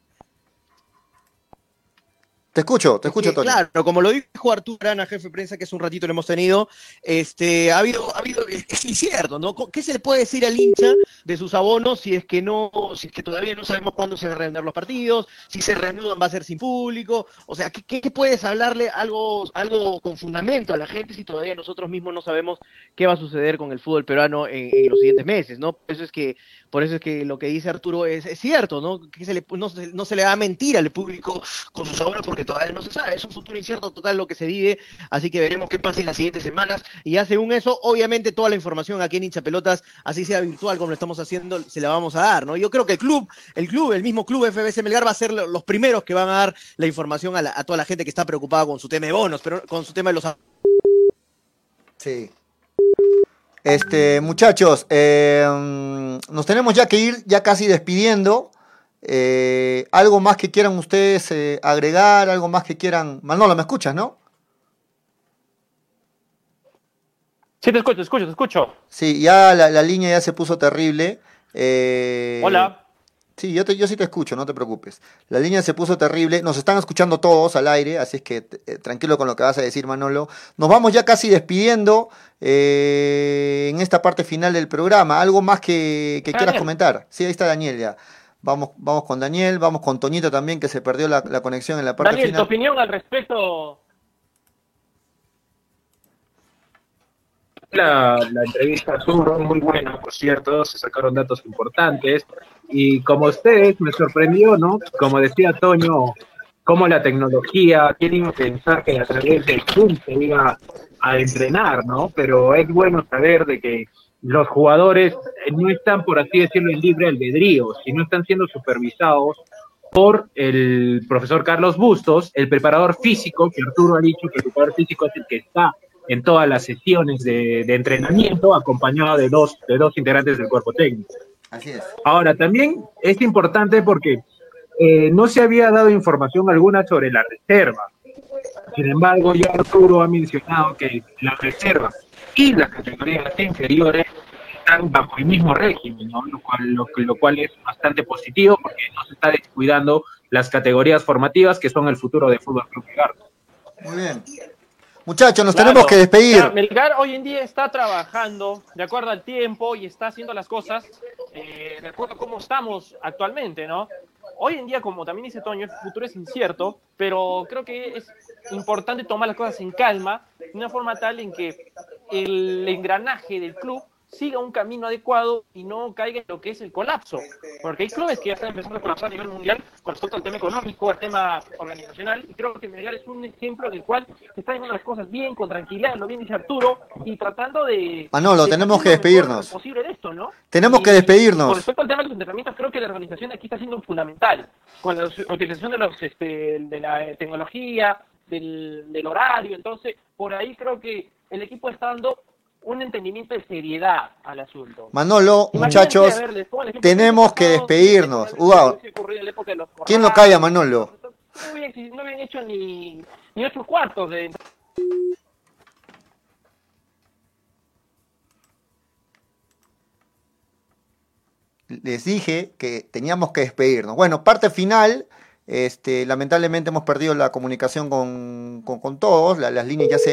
Te escucho, te escucho, Tony. Claro, como lo dijo Arturo Arana, jefe de prensa, que hace un ratito lo hemos tenido, este, ha habido, ha habido, es, incierto, ¿no? ¿Qué se le puede decir al hincha de sus abonos si es que no, si es que todavía no sabemos cuándo se van a reanudar los partidos, si se reanudan va a ser sin público? O sea, ¿qué, puedes hablarle algo, algo con fundamento a la gente si todavía nosotros mismos no sabemos qué va a suceder con el fútbol peruano en, en los siguientes meses, ¿no? Por eso es que, por eso es que lo que dice Arturo es, es cierto, ¿no? Que se le, no, se, no se le va a mentir al público con sus abonos porque todavía no se sabe, es un futuro incierto total lo que se vive, así que veremos qué pasa en las siguientes semanas y ya según eso, obviamente toda la información aquí en Hincha Pelotas, así sea virtual como lo estamos haciendo, se la vamos a dar, ¿no? Yo creo que el club, el club, el mismo club FBC Melgar va a ser lo- los primeros que van a dar la información a, toda la gente que está preocupada con su tema de bonos, pero con su tema de los Sí. Este, muchachos, eh, nos tenemos ya que ir, ya casi despidiendo. Eh, ¿Algo más que quieran ustedes eh, agregar? ¿Algo más que quieran? Manolo, ¿me escuchas, no? Sí, te escucho, te escucho, te escucho. Sí, ya la, la línea ya se puso terrible. Eh, Hola. Sí, yo, te- yo sí te escucho, no te preocupes. La línea se puso terrible, nos están escuchando todos al aire, así es que eh, tranquilo con lo que vas a decir, Manolo. Nos vamos ya casi despidiendo eh, en esta parte final del programa. ¿Algo más que, que quieras comentar? Sí, ahí está Daniel ya. Vamos, vamos con Daniel, vamos con Toñito también, que se perdió la, la conexión en la parte Daniel, tu final. opinión al respecto. La, la entrevista estuvo muy buena, por cierto, se sacaron datos importantes y como ustedes me sorprendió, ¿no? Como decía Toño, cómo la tecnología, quién iba a pensar que a través del Zoom se iba a entrenar, ¿no? Pero es bueno saber de que los jugadores eh, no están, por así decirlo, en libre albedrío, sino están siendo supervisados por el profesor Carlos Bustos, el preparador físico, que Arturo ha dicho que el preparador físico es el que está en todas las sesiones de, de entrenamiento, acompañado de dos, de dos integrantes del cuerpo técnico. Así es. Ahora, también es importante porque eh, no se había dado información alguna sobre la reserva. Sin embargo, ya Arturo ha mencionado que la reserva y las categorías inferiores están bajo el mismo régimen, ¿no? lo, cual, lo, lo cual es bastante positivo porque no se está descuidando las categorías formativas que son el futuro de Fútbol Club Melgar. Muy bien. Muchachos, nos Claro. tenemos que despedir. Melgar hoy en día está trabajando de acuerdo al tiempo y está haciendo las cosas eh, de acuerdo a cómo estamos actualmente, ¿no? hoy en día, como también dice Toño, el futuro es incierto, pero creo que es importante tomar las cosas en calma, de una forma tal en que el engranaje del club siga un camino adecuado y no caiga en lo que es el colapso. Porque hay clubes que ya están empezando a colapsar a nivel mundial con respecto al tema económico, al tema organizacional, y creo que Melgar es un ejemplo en el cual se están haciendo las cosas bien, con tranquilidad, lo bien dice Arturo, y tratando de... Manolo, de tenemos que despedirnos. posible de esto, ¿no? Tenemos Y- que despedirnos. Con respecto al tema de los entrenamientos, creo que la organización aquí está siendo fundamental, con la utilización de, los, este, de la tecnología, del, del horario, entonces por ahí creo que el equipo está dando un entendimiento de seriedad al asunto. Manolo, Imagínense, muchachos, tenemos que despedirnos. los ¿quién lo calla, Manolo? No habían, no habían hecho ni, ni ocho cuartos de les dije que teníamos que despedirnos. Bueno, parte final. Este, lamentablemente hemos perdido la comunicación con, con- con todos, la- las líneas ya se